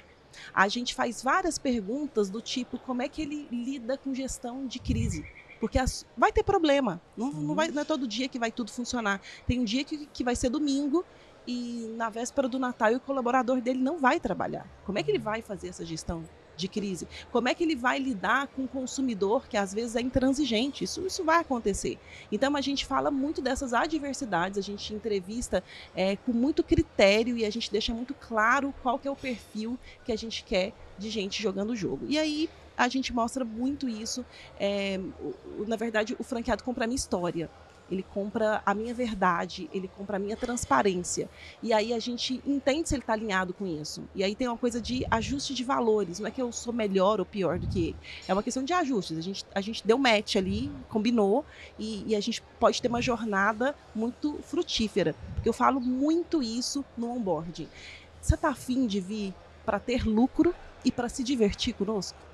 a gente faz várias perguntas do tipo como é que ele lida com gestão de crise. Porque as, vai ter problema. Não, não, vai, não é todo dia que vai tudo funcionar. Tem um dia que, que vai ser domingo e na véspera do Natal o colaborador dele não vai trabalhar. Como é que ele vai fazer essa gestão de crise? Como é que ele vai lidar com o consumidor que às vezes é intransigente? Isso, isso vai acontecer. Então a gente fala muito dessas adversidades, a gente entrevista é, com muito critério e a gente deixa muito claro qual que é o perfil que a gente quer de gente jogando o jogo. E aí a gente mostra muito isso. É, na verdade, o franqueado compra a minha história. Ele compra a minha verdade, ele compra a minha transparência. E aí a gente entende se ele está alinhado com isso. E aí tem uma coisa de ajuste de valores. Não é que eu sou melhor ou pior do que ele. É uma questão de ajustes. A gente, a gente deu match ali, combinou, e, e a gente pode ter uma jornada muito frutífera. Porque eu falo muito isso no onboarding. Você está afim de vir para ter lucro e para se divertir conosco?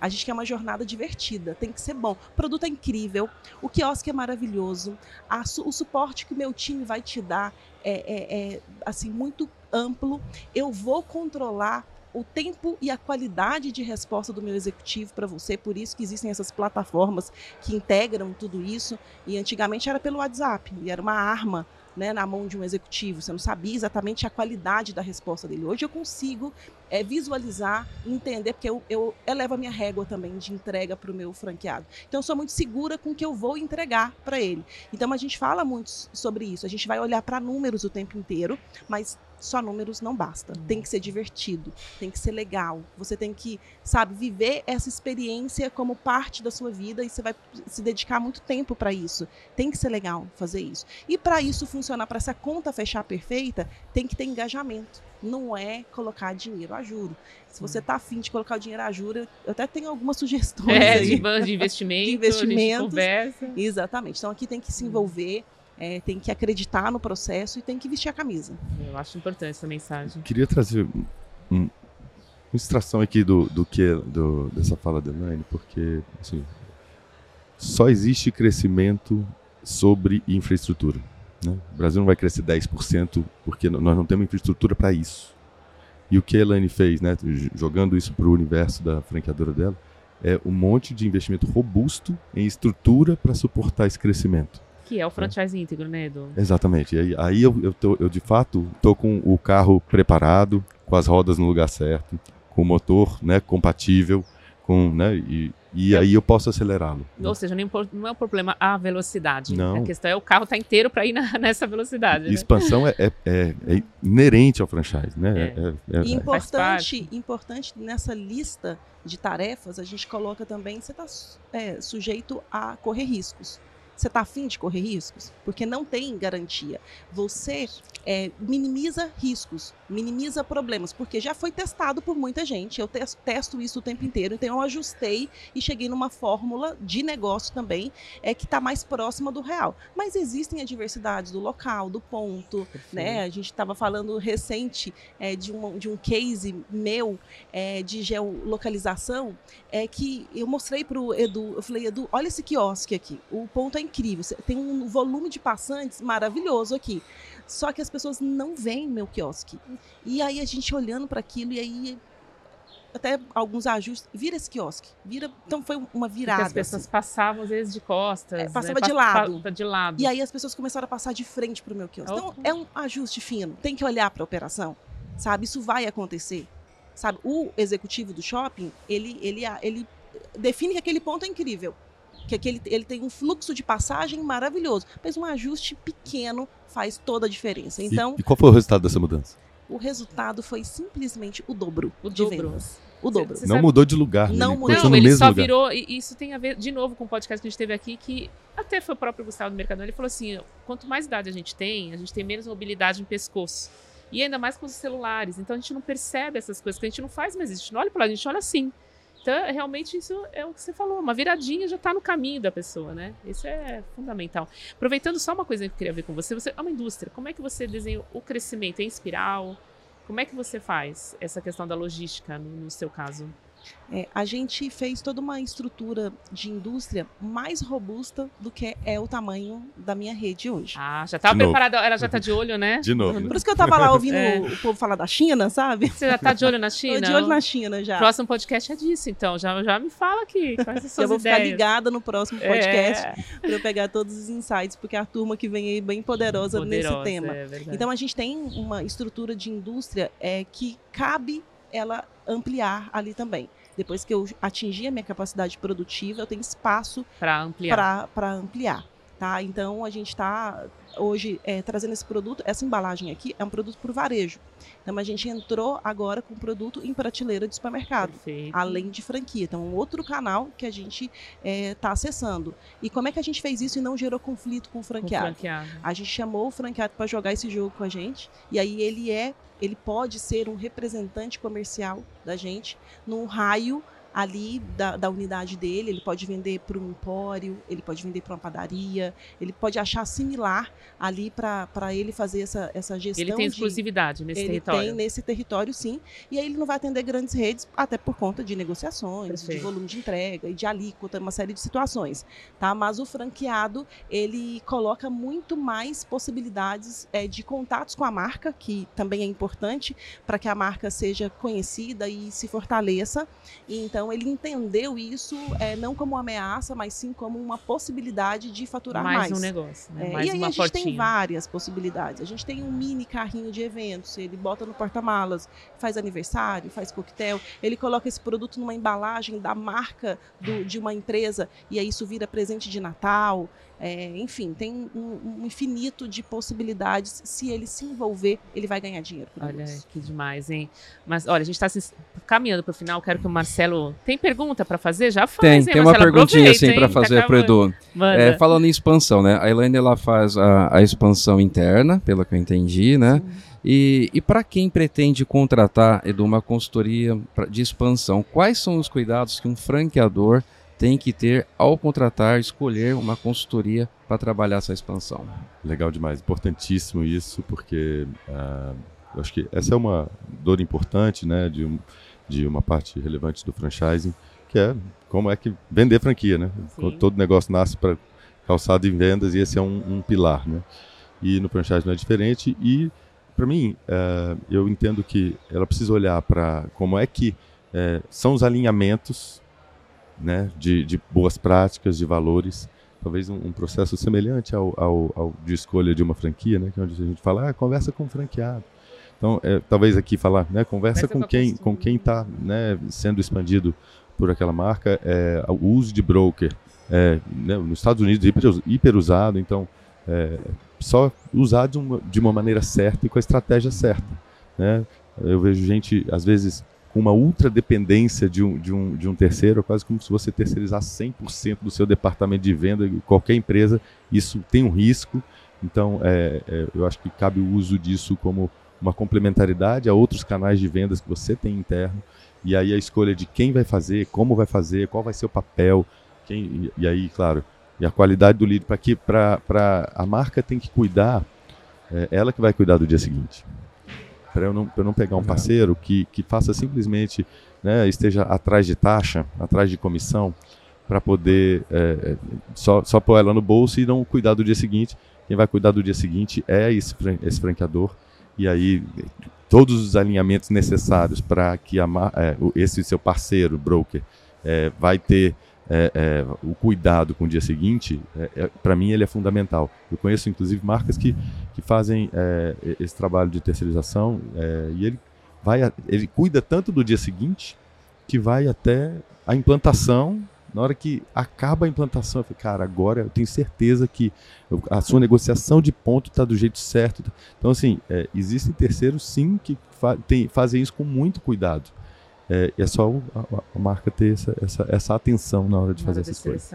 A gente quer uma jornada divertida, tem que ser bom. O produto é incrível, o quiosque é maravilhoso, a, o suporte que o meu time vai te dar é, é, é assim muito amplo. Eu vou controlar o tempo e a qualidade de resposta do meu executivo para você, por isso que existem essas plataformas que integram tudo isso. E antigamente era pelo WhatsApp, e era uma arma né, na mão de um executivo, você não sabia exatamente a qualidade da resposta dele. Hoje eu consigo é, visualizar, entender, porque eu, eu elevo a minha régua também de entrega para o meu franqueado. Então eu sou muito segura com o que eu vou entregar para ele. Então a gente fala muito sobre isso, a gente vai olhar para números o tempo inteiro, mas só números não basta. Hum. Tem que ser divertido, tem que ser legal. Você tem que, sabe, viver essa experiência como parte da sua vida e você vai se dedicar muito tempo para isso. Tem que ser legal fazer isso. E para isso funcionar, para essa conta fechar perfeita, tem que ter engajamento. Não é colocar dinheiro a juro. Se você está afim de colocar o dinheiro a juro, eu até tenho algumas sugestões é, aí. De, de investimento, de investimentos. conversa. Exatamente. Então aqui tem que se envolver é, tem que acreditar no processo e tem que vestir a camisa. Eu acho importante essa mensagem. Queria trazer um, uma extração aqui do, do que do, dessa fala da Elaine, porque assim, só existe crescimento sobre infraestrutura. Né? O Brasil não vai crescer 10% porque nós não temos infraestrutura para isso. E o que a Elaine fez, né, jogando isso para o universo da franqueadora dela, é um monte de investimento robusto em estrutura para suportar esse crescimento. Que é o franchise é. íntegro, né, Edu? Exatamente. E aí, aí eu, eu, tô, eu, de fato, tô com o carro preparado, com as rodas no lugar certo, com o motor né, compatível, com, né, e, e aí eu posso acelerá-lo. Ou seja, não é o problema a velocidade. Não. A questão é o carro estar tá inteiro para ir na, nessa velocidade. Né? Expansão é, é, é, é, inerente ao franchise. Né? É. É, é importante, importante nessa lista de tarefas, a gente coloca também, você está sujeito a correr riscos. Você está afim de correr riscos? Porque não tem garantia. Você é, minimiza riscos, minimiza problemas, porque já foi testado por muita gente. Eu testo isso o tempo inteiro, então eu ajustei e cheguei numa fórmula de negócio também é que está mais próxima do real. Mas existem adversidades do local, do ponto, né? A gente estava falando recente é, de, um, de um case meu é, de geolocalização é que eu mostrei para o Edu, eu falei, Edu, olha esse quiosque aqui, o ponto é incrível. Tem um volume de passantes maravilhoso aqui. Só que as pessoas não veem meu quiosque. E aí a gente olhando para aquilo e aí até alguns ajustes, vira esse quiosque, vira, então foi uma virada. Porque as pessoas assim. passavam às vezes de costas, é, passava né? de lado. Pa, de lado. E aí as pessoas começaram a passar de frente para o meu quiosque. Então é um ajuste fino, tem que olhar para a operação, sabe? Isso vai acontecer. Sabe? O executivo do shopping, ele ele ele define que aquele ponto é incrível que aquele, ele tem um fluxo de passagem maravilhoso, mas um ajuste pequeno faz toda a diferença. Então, e, e qual foi o resultado dessa mudança? O resultado foi simplesmente o dobro o de dobro. vendas. O dobro. Cê, cê não sabe? mudou de lugar. Né? Não ele mudou. Não, ele só lugar. virou. E isso tem a ver, de novo, com o podcast que a gente teve aqui, que até foi o próprio Gustavo do Mercadão. Ele falou assim: quanto mais idade a gente tem, a gente tem menos mobilidade no pescoço. E ainda mais com os celulares. Então a gente não percebe essas coisas, que a gente não faz mais isso. A gente não olha para lá, a gente olha assim. Então, realmente, isso é o que você falou, uma viradinha já está no caminho da pessoa, né? Isso é fundamental. Aproveitando só uma coisa que eu queria ver com você, você é uma indústria, como é que você desenha o crescimento em espiral? Como é que você faz essa questão da logística no, no seu caso? É, a gente fez toda uma estrutura de indústria mais robusta do que é o tamanho da minha rede hoje. Ah, já estava preparada, ela já está de olho, né? De novo. Né? Por isso que eu estava lá ouvindo é. o povo falar da China, sabe? Você já está de olho na China? Estou de olho na China já. Próximo podcast é disso, então. Já, já me fala aqui. Quais eu vou ideias. ficar ligada no próximo podcast é. para eu pegar todos os insights, porque a turma que vem aí bem poderosa, poderosa nesse tema. É então a gente tem uma estrutura de indústria é, que cabe ela ampliar ali também. Depois que eu atingir a minha capacidade produtiva, eu tenho espaço para ampliar. Para ampliar. Tá? Então a gente está hoje é, trazendo esse produto, essa embalagem aqui é um produto para o varejo. Então a gente entrou agora com produto em prateleira de supermercado, Perfeito. além de franquia. Então um outro canal que a gente está é, tá acessando. E como é que a gente fez isso e não gerou conflito com o franqueado? Com franqueado. A gente chamou o franqueado para jogar esse jogo com a gente e aí ele é ele pode ser um representante comercial da gente num raio ali da, da unidade dele, ele pode vender para um empório, ele pode vender para uma padaria, ele pode achar similar ali para ele fazer essa, essa gestão. Ele tem exclusividade de, nesse ele território. Ele tem nesse território, sim. E aí ele não vai atender grandes redes, até por conta de negociações, Perfeito. de volume de entrega e de alíquota, uma série de situações. Tá? Mas o franqueado, ele coloca muito mais possibilidades é, de contatos com a marca, que também é importante para que a marca seja conhecida e se fortaleça. E, então ele entendeu isso é, não como uma ameaça, mas sim como uma possibilidade de faturar mais. Mais um negócio, né? É, mais e aí uma a gente portinha. tem várias possibilidades. A gente tem um mini carrinho de eventos, ele bota no porta-malas, faz aniversário, faz coquetel, ele coloca esse produto numa embalagem da marca do, de uma empresa e aí isso vira presente de Natal. É, enfim, tem um, um, infinito de possibilidades. Se ele se envolver, ele vai ganhar dinheiro. olha, isso. que demais, hein? Mas olha, a gente está caminhando para o final. Quero que o Marcelo. Tem pergunta para fazer? Já faz. Tem, hein, tem Marcelo? uma perguntinha assim para tá fazer para o Edu. É, falando em expansão, né? A Elaine ela faz a, a expansão interna, pelo que eu entendi, né? Sim. E, e para quem pretende contratar, Edu, uma consultoria de expansão, quais são os cuidados que um franqueador tem que ter ao contratar, escolher uma consultoria para trabalhar essa expansão. Legal demais, importantíssimo isso, porque uh, eu acho que essa é uma dor importante, né, de, um, de uma parte relevante do franchising, que é como é que vender franquia, né? Sim. Todo negócio nasce para calçado em vendas e esse é um, um, pilar, né? E no franchising não é diferente e para mim uh, eu entendo que ela precisa olhar para como é que uh, são os alinhamentos né, de, de boas práticas, de valores. Talvez um, um processo semelhante ao, ao, ao, de escolha de uma franquia, né, que é onde a gente fala, ah, conversa com o franqueado. Então, é, talvez aqui falar, né, conversa com quem com quem está né, sendo expandido por aquela marca, é, o uso de broker. É, né, nos Estados Unidos, hiper, hiper usado, então, é, só usar de uma, de uma maneira certa e com a estratégia certa. Né? Eu vejo gente, às vezes, com uma ultra dependência de um, de um, de um terceiro, é quase como se você terceirizasse 100% do seu departamento de venda, qualquer empresa, isso tem um risco, então é, é, eu acho que cabe o uso disso como uma complementaridade a outros canais de vendas que você tem interno, e aí a escolha de quem vai fazer, como vai fazer, qual vai ser o papel, quem, e, aí, claro, e a qualidade do lead, para que para a marca tem que cuidar, é, ela que vai cuidar do dia seguinte para eu, não, eu não pegar um parceiro que, que faça simplesmente, né, esteja atrás de taxa, atrás de comissão, para poder é, só, só pôr ela no bolso e não cuidar do dia seguinte. Quem vai cuidar do dia seguinte é esse, esse franqueador. E aí, todos os alinhamentos necessários para que a, é, esse seu parceiro, broker, é, vai ter é, é, o cuidado com o dia seguinte, é, é para mim ele é fundamental. Eu conheço inclusive marcas que, que fazem é, esse trabalho de terceirização é, e ele vai, ele cuida tanto do dia seguinte que vai até a implantação. Na hora que acaba a implantação, eu falo, cara, agora eu tenho certeza que a sua negociação de ponto está do jeito certo. Então, assim, existem terceiros sim que fa tem, fazem isso com muito cuidado. É, é só a, a, marca ter essa, essa, essa, atenção na hora de fazer essas coisas.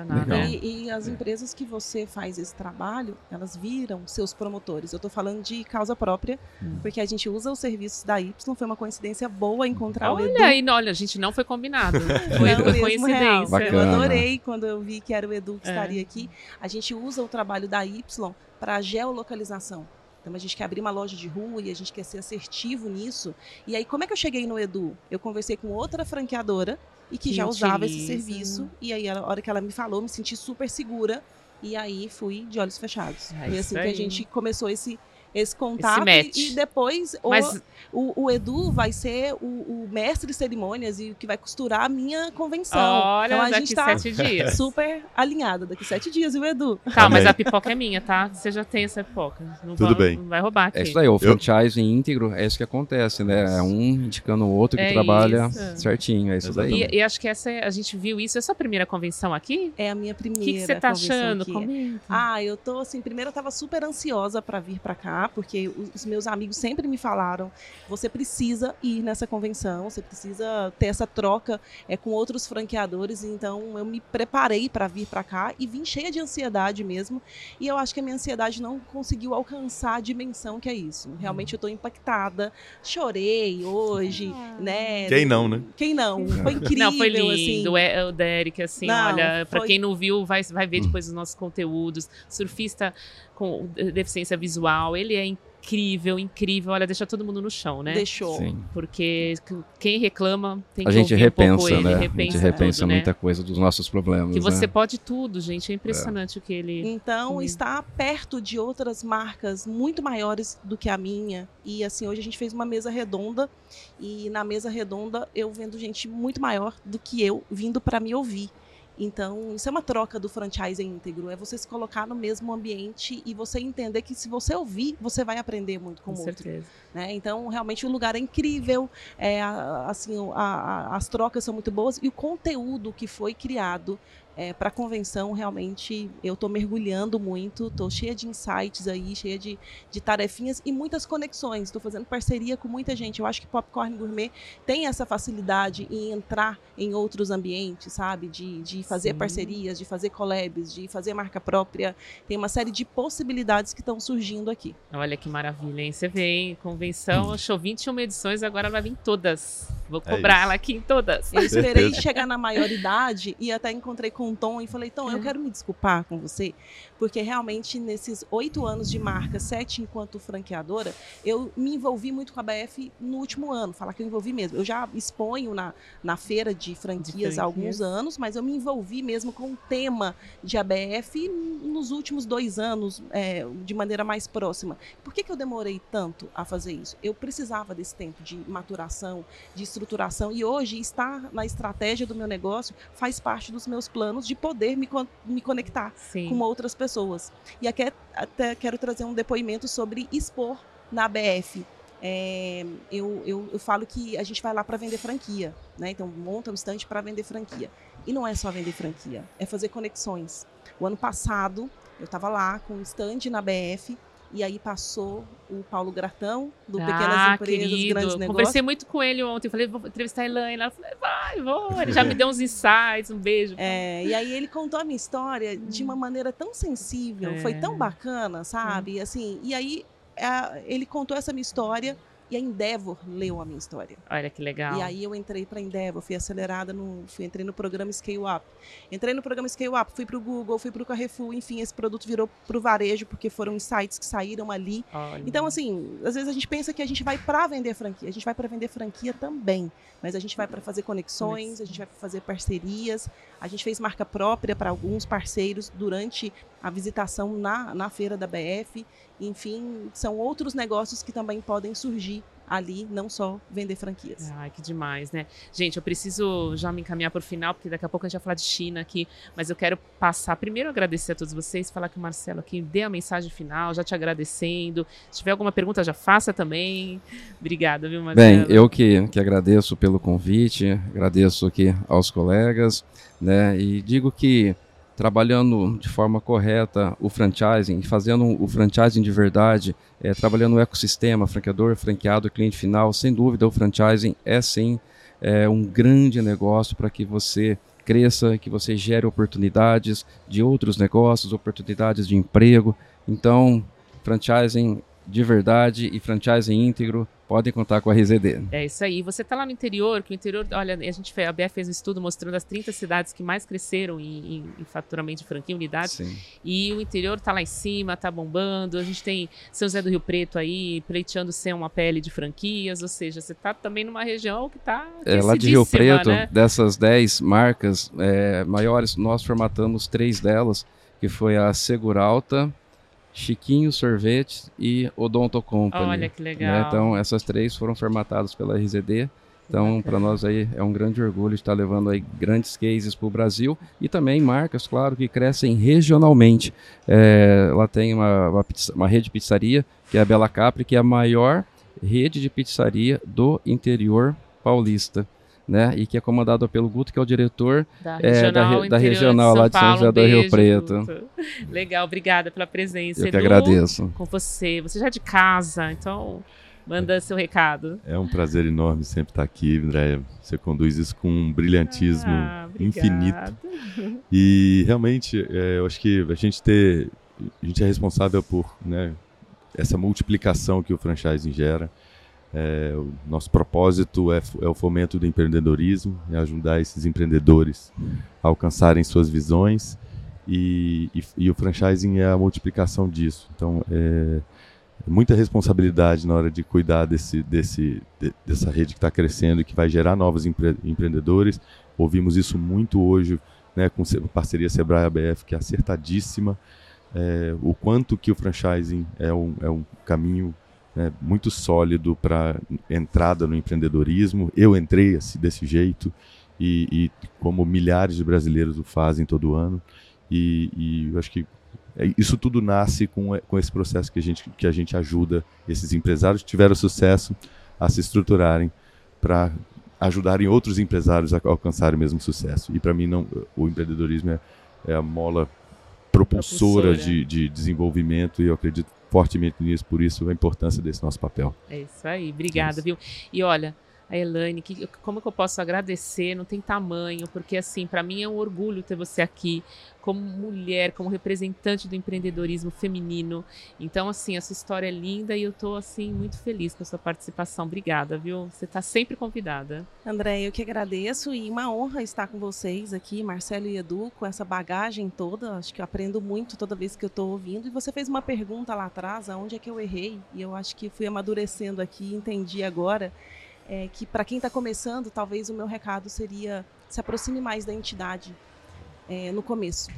E, e, as é. empresas que você faz esse trabalho, elas viram seus promotores. Eu estou falando de causa própria, hum. porque a gente usa os serviços da Y, foi uma coincidência boa encontrar olha, o Edu. Aí, olha, a gente não foi combinado. foi, foi coincidência. Eu adorei quando eu vi que era o Edu que é. estaria aqui. A gente usa o trabalho da Y para geolocalização. Então a gente quer abrir uma loja de rua e a gente quer ser assertivo nisso. E aí, como é que eu cheguei no Edu? Eu conversei com outra franqueadora e que, que já usava esse serviço. E aí, a hora que ela me falou, me senti super segura. E aí fui de olhos fechados. É Foi assim que a gente começou esse esse contato esse e, depois Mas... o, o, Edu vai ser o, o, mestre de cerimônias e o que vai costurar a minha convenção. Olha, então a daqui gente tá sete dias. super alinhada daqui sete dias, viu, Edu? Tá, mas a pipoca é minha, tá? Você já tem essa pipoca. Não Tudo vai, bem. Não vai roubar aqui. É isso aí, o franchise Eu... íntegro é isso que acontece, né? É um indicando o outro que é trabalha isso. certinho, é isso daí. E, e, acho que essa é, a gente viu isso, essa é primeira convenção aqui? É a minha primeira. O que, que você tá achando? Comenta. Ah, eu tô assim, primeiro eu tava super ansiosa para vir para cá tá? Porque os meus amigos sempre me falaram: você precisa ir nessa convenção, você precisa ter essa troca é, com outros franqueadores. Então eu me preparei para vir para cá e vim cheia de ansiedade mesmo. E eu acho que a minha ansiedade não conseguiu alcançar a dimensão que é isso. Realmente eu estou impactada. Chorei hoje, ah. né? Quem não, né? Quem não? Foi incrível. Não, foi lindo. Assim. É, o Derek, assim, não, olha, para foi... quem não viu, vai, vai ver hum. depois os nossos conteúdos. Surfista com deficiência visual, ele é incrível, incrível. Olha, deixa todo mundo no chão, né? Deixou. Sim. Porque quem reclama tem a que gente repensa, um né? Repensa a gente repensa tudo, né? muita né? coisa dos nossos problemas. Que você né? pode tudo, gente. É impressionante é. o que ele. Então, hum. está perto de outras marcas muito maiores do que a minha. E assim, hoje a gente fez uma mesa redonda. E na mesa redonda eu vendo gente muito maior do que eu vindo para me ouvir. Então, isso é uma troca do franchise íntegro, é você se colocar no mesmo ambiente e você entender que se você ouvir, você vai aprender muito com, com o outro. Certeza. Né? Então, realmente o lugar é incrível, é, assim, a, a, as trocas são muito boas e o conteúdo que foi criado é, para a convenção, realmente, eu estou mergulhando muito, estou cheia de insights aí, cheia de, de tarefinhas e muitas conexões. Estou fazendo parceria com muita gente. Eu acho que Popcorn Gourmet tem essa facilidade em entrar em outros ambientes, sabe? De, de fazer Sim. parcerias, de fazer collabs, de fazer marca própria. Tem uma série de possibilidades que estão surgindo aqui. Olha que maravilha, hein? Você vê, hein? Convenção, achou 21 edições, agora vai vir todas. Vou é cobrar é ela aqui em todas. Eu esperei chegar na maioridade e até encontrei com o Tom e falei, Tom, eu é. quero me desculpar com você, porque realmente nesses oito anos de marca, sete enquanto franqueadora, eu me envolvi muito com a BF no último ano, falar que eu envolvi mesmo. Eu já exponho na, na feira de franquias há alguns anos, mas eu me envolvi mesmo com o tema de ABF nos últimos dois anos, é, de maneira mais próxima. Por que, que eu demorei tanto a fazer isso? Eu precisava desse tempo de maturação, de estruturação, e hoje estar na estratégia do meu negócio faz parte dos meus planos de poder me, me conectar Sim. com outras pessoas. E aqui até quero trazer um depoimento sobre expor na BF. É, eu, eu, eu, falo que a gente vai lá para vender franquia, né? Então monta um estande para vender franquia. E não é só vender franquia, é fazer conexões. O ano passado eu estava lá com um stand na BF e aí passou o Paulo Gratão, do ah, Pequenas Empresas, querido. Grandes Negócios. Conversei muito com ele ontem. Falei, vou entrevistar a Elaine. Ela falou, vai, vou. Ele já me deu uns insights, um beijo. É, e aí ele contou a minha história de uma maneira tão sensível, é. foi tão bacana, sabe? Assim, e aí é, ele contou essa minha história e a Endeavor leu a minha história. Olha que legal. E aí eu entrei para Endeavor, fui acelerada, no, fui, entrei no programa Scale Up. Entrei no programa Scale Up, fui para o Google, fui para o Carrefour, enfim, esse produto virou para o varejo, porque foram insights que saíram ali. Olha. Então, assim, às vezes a gente pensa que a gente vai para vender franquia, a gente vai para vender franquia também, mas a gente vai para fazer conexões, a gente vai para fazer parcerias, a gente fez marca própria para alguns parceiros durante a visitação na, na feira da BF. Enfim, são outros negócios que também podem surgir ali, não só vender franquias. Ai, que demais, né? Gente, eu preciso já me encaminhar para o final, porque daqui a pouco a gente vai falar de China aqui, mas eu quero passar, primeiro agradecer a todos vocês, falar que o Marcelo aqui dê a mensagem final, já te agradecendo. Se tiver alguma pergunta, já faça também. Obrigada, viu, Marcelo? Bem, eu que, que agradeço pelo convite, agradeço aqui aos colegas, né, e digo que trabalhando de forma correta o franchising, fazendo o franchising de verdade, é, trabalhando o ecossistema, franqueador, franqueado, cliente final, sem dúvida o franchising é sim é, um grande negócio para que você cresça, que você gere oportunidades de outros negócios, oportunidades de emprego. Então, franchising de verdade e franchising íntegro podem contar com a RZD. É isso aí. Você está lá no interior, que o interior, olha, a gente a BF fez um estudo mostrando as 30 cidades que mais cresceram em, em, em faturamento de franquia unidades. Sim. E o interior está lá em cima, está bombando. A gente tem São José do Rio Preto aí, pleiteando ser uma pele de franquias, ou seja, você está também numa região que está é, lá de Rio Preto, né? dessas 10 marcas é, maiores, nós formatamos três delas, que foi a Seguralta, Chiquinho Sorvete e Odonto Company. Olha que né? legal. Né? Então, essas três foram formatadas pela RZD. Então, para nós aí é um grande orgulho estar levando aí grandes cases para o Brasil e também marcas, claro, que crescem regionalmente. É, lá tem uma, uma, pizza, uma, rede de pizzaria, que é a Bela Capri, que é a maior rede de pizzaria do interior paulista. Né? E que é comandado pelo Guto, que é o diretor da regional, é, da, da regional lá de São José do Rio Preto. Guto. Legal, obrigada pela presença. Eu que agradeço. Com você. Você já é de casa, então manda seu recado. É um prazer enorme sempre estar aqui, Andréia. Você conduz isso com um brilhantismo ah, infinito. E realmente, é, eu acho que a gente ter, a gente é responsável por, né, essa multiplicação que o franchising gera. É, o nosso propósito é, é, o fomento do empreendedorismo, é ajudar esses empreendedores a alcançarem suas visões e, e, e o franchising é a multiplicação disso. Então, é, é muita responsabilidade na hora de cuidar desse, desse, de, dessa rede que está crescendo e que vai gerar novos empre, empreendedores. Ouvimos isso muito hoje né, com a parceria Sebrae-ABF, que é acertadíssima. É, o quanto que o franchising é um, é um caminho né, muito sólido para entrada no empreendedorismo. Eu entrei assim, desse jeito e, e, como milhares de brasileiros o fazem todo ano. E, e eu acho que é, isso tudo nasce com, com esse processo que a, gente, que a gente ajuda esses empresários que tiveram sucesso a se estruturarem para ajudarem outros empresários a alcançarem o mesmo sucesso. E para mim não, o empreendedorismo é, é a mola propulsora, propulsora. De, de desenvolvimento e eu acredito fortemente nisso, por isso a importância desse nosso papel. É isso aí, obrigada, é viu? E olha, a Elaine, que, como que eu posso agradecer? Não tem tamanho, porque assim, para mim é um orgulho ter você aqui como mulher, como representante do empreendedorismo feminino. Então, assim, essa história é linda e eu estou assim muito feliz com a sua participação. Obrigada, viu? Você está sempre convidada. André, eu que agradeço e uma honra estar com vocês aqui, Marcelo e Edu, com essa bagagem toda. Acho que eu aprendo muito toda vez que eu estou ouvindo. E você fez uma pergunta lá atrás, aonde é que eu errei? E eu acho que fui amadurecendo aqui, entendi agora. É que para quem está começando, talvez o meu recado seria se aproxime mais da entidade é, no começo.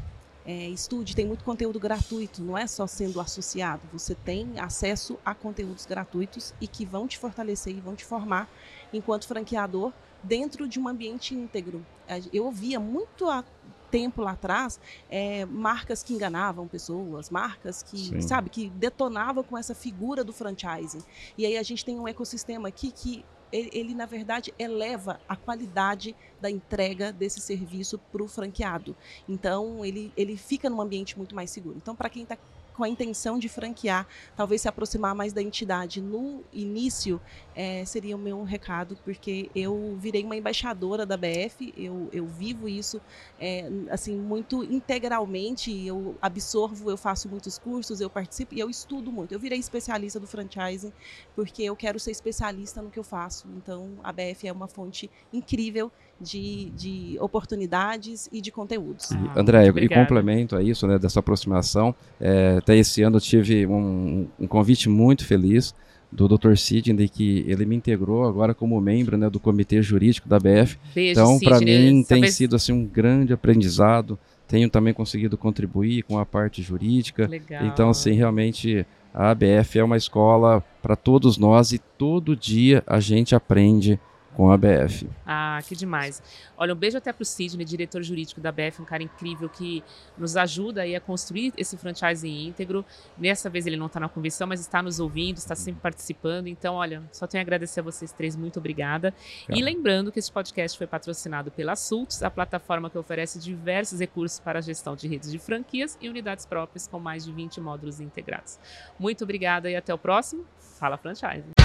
É, estude, tem muito conteúdo gratuito, não é só sendo associado. Você tem acesso a conteúdos gratuitos e que vão te fortalecer e vão te formar enquanto franqueador dentro de um ambiente íntegro. É, eu ouvia muito há tempo lá atrás é, marcas que enganavam pessoas, marcas que, Sim. sabe, que detonavam com essa figura do franchising. E aí a gente tem um ecossistema aqui que ele, ele, na verdade, eleva a qualidade da entrega desse serviço para o franqueado. Então, ele, ele fica num ambiente muito mais seguro. Então, para quem está com a intenção de franquear, talvez se aproximar mais da entidade no início, é, seria o meu recado, porque eu virei uma embaixadora da BF, eu, eu vivo isso é, assim muito integralmente, eu absorvo, eu faço muitos cursos, eu participo e eu estudo muito. Eu virei especialista do franchising porque eu quero ser especialista no que eu faço. Então, a BF é uma fonte incrível de, de oportunidades e de conteúdos. Ah, André, e complemento a isso, né, dessa aproximação, é, até esse ano eu tive um, um convite muito feliz do Dr. Sidney, que ele me integrou agora como membro né, do comitê jurídico da BF. Beijo, então, para mim, tem vez... sido assim, um grande aprendizado. Tenho também conseguido contribuir com a parte jurídica. Legal. Então, assim, realmente a ABF é uma escola para todos nós e todo dia a gente aprende com a BF. Ah, que demais. Olha, um beijo até para o Sidney, diretor jurídico da BF, um cara incrível que nos ajuda aí a construir esse franchising íntegro. Nessa vez ele não está na convenção, mas está nos ouvindo, está sempre participando. Então, olha, só tenho a agradecer a vocês três, muito obrigada. E lembrando que esse podcast foi patrocinado pela Sults, a plataforma que oferece diversos recursos para a gestão de redes de franquias e unidades próprias com mais de 20 módulos integrados. Muito obrigada e até o próximo. Fala Franchising.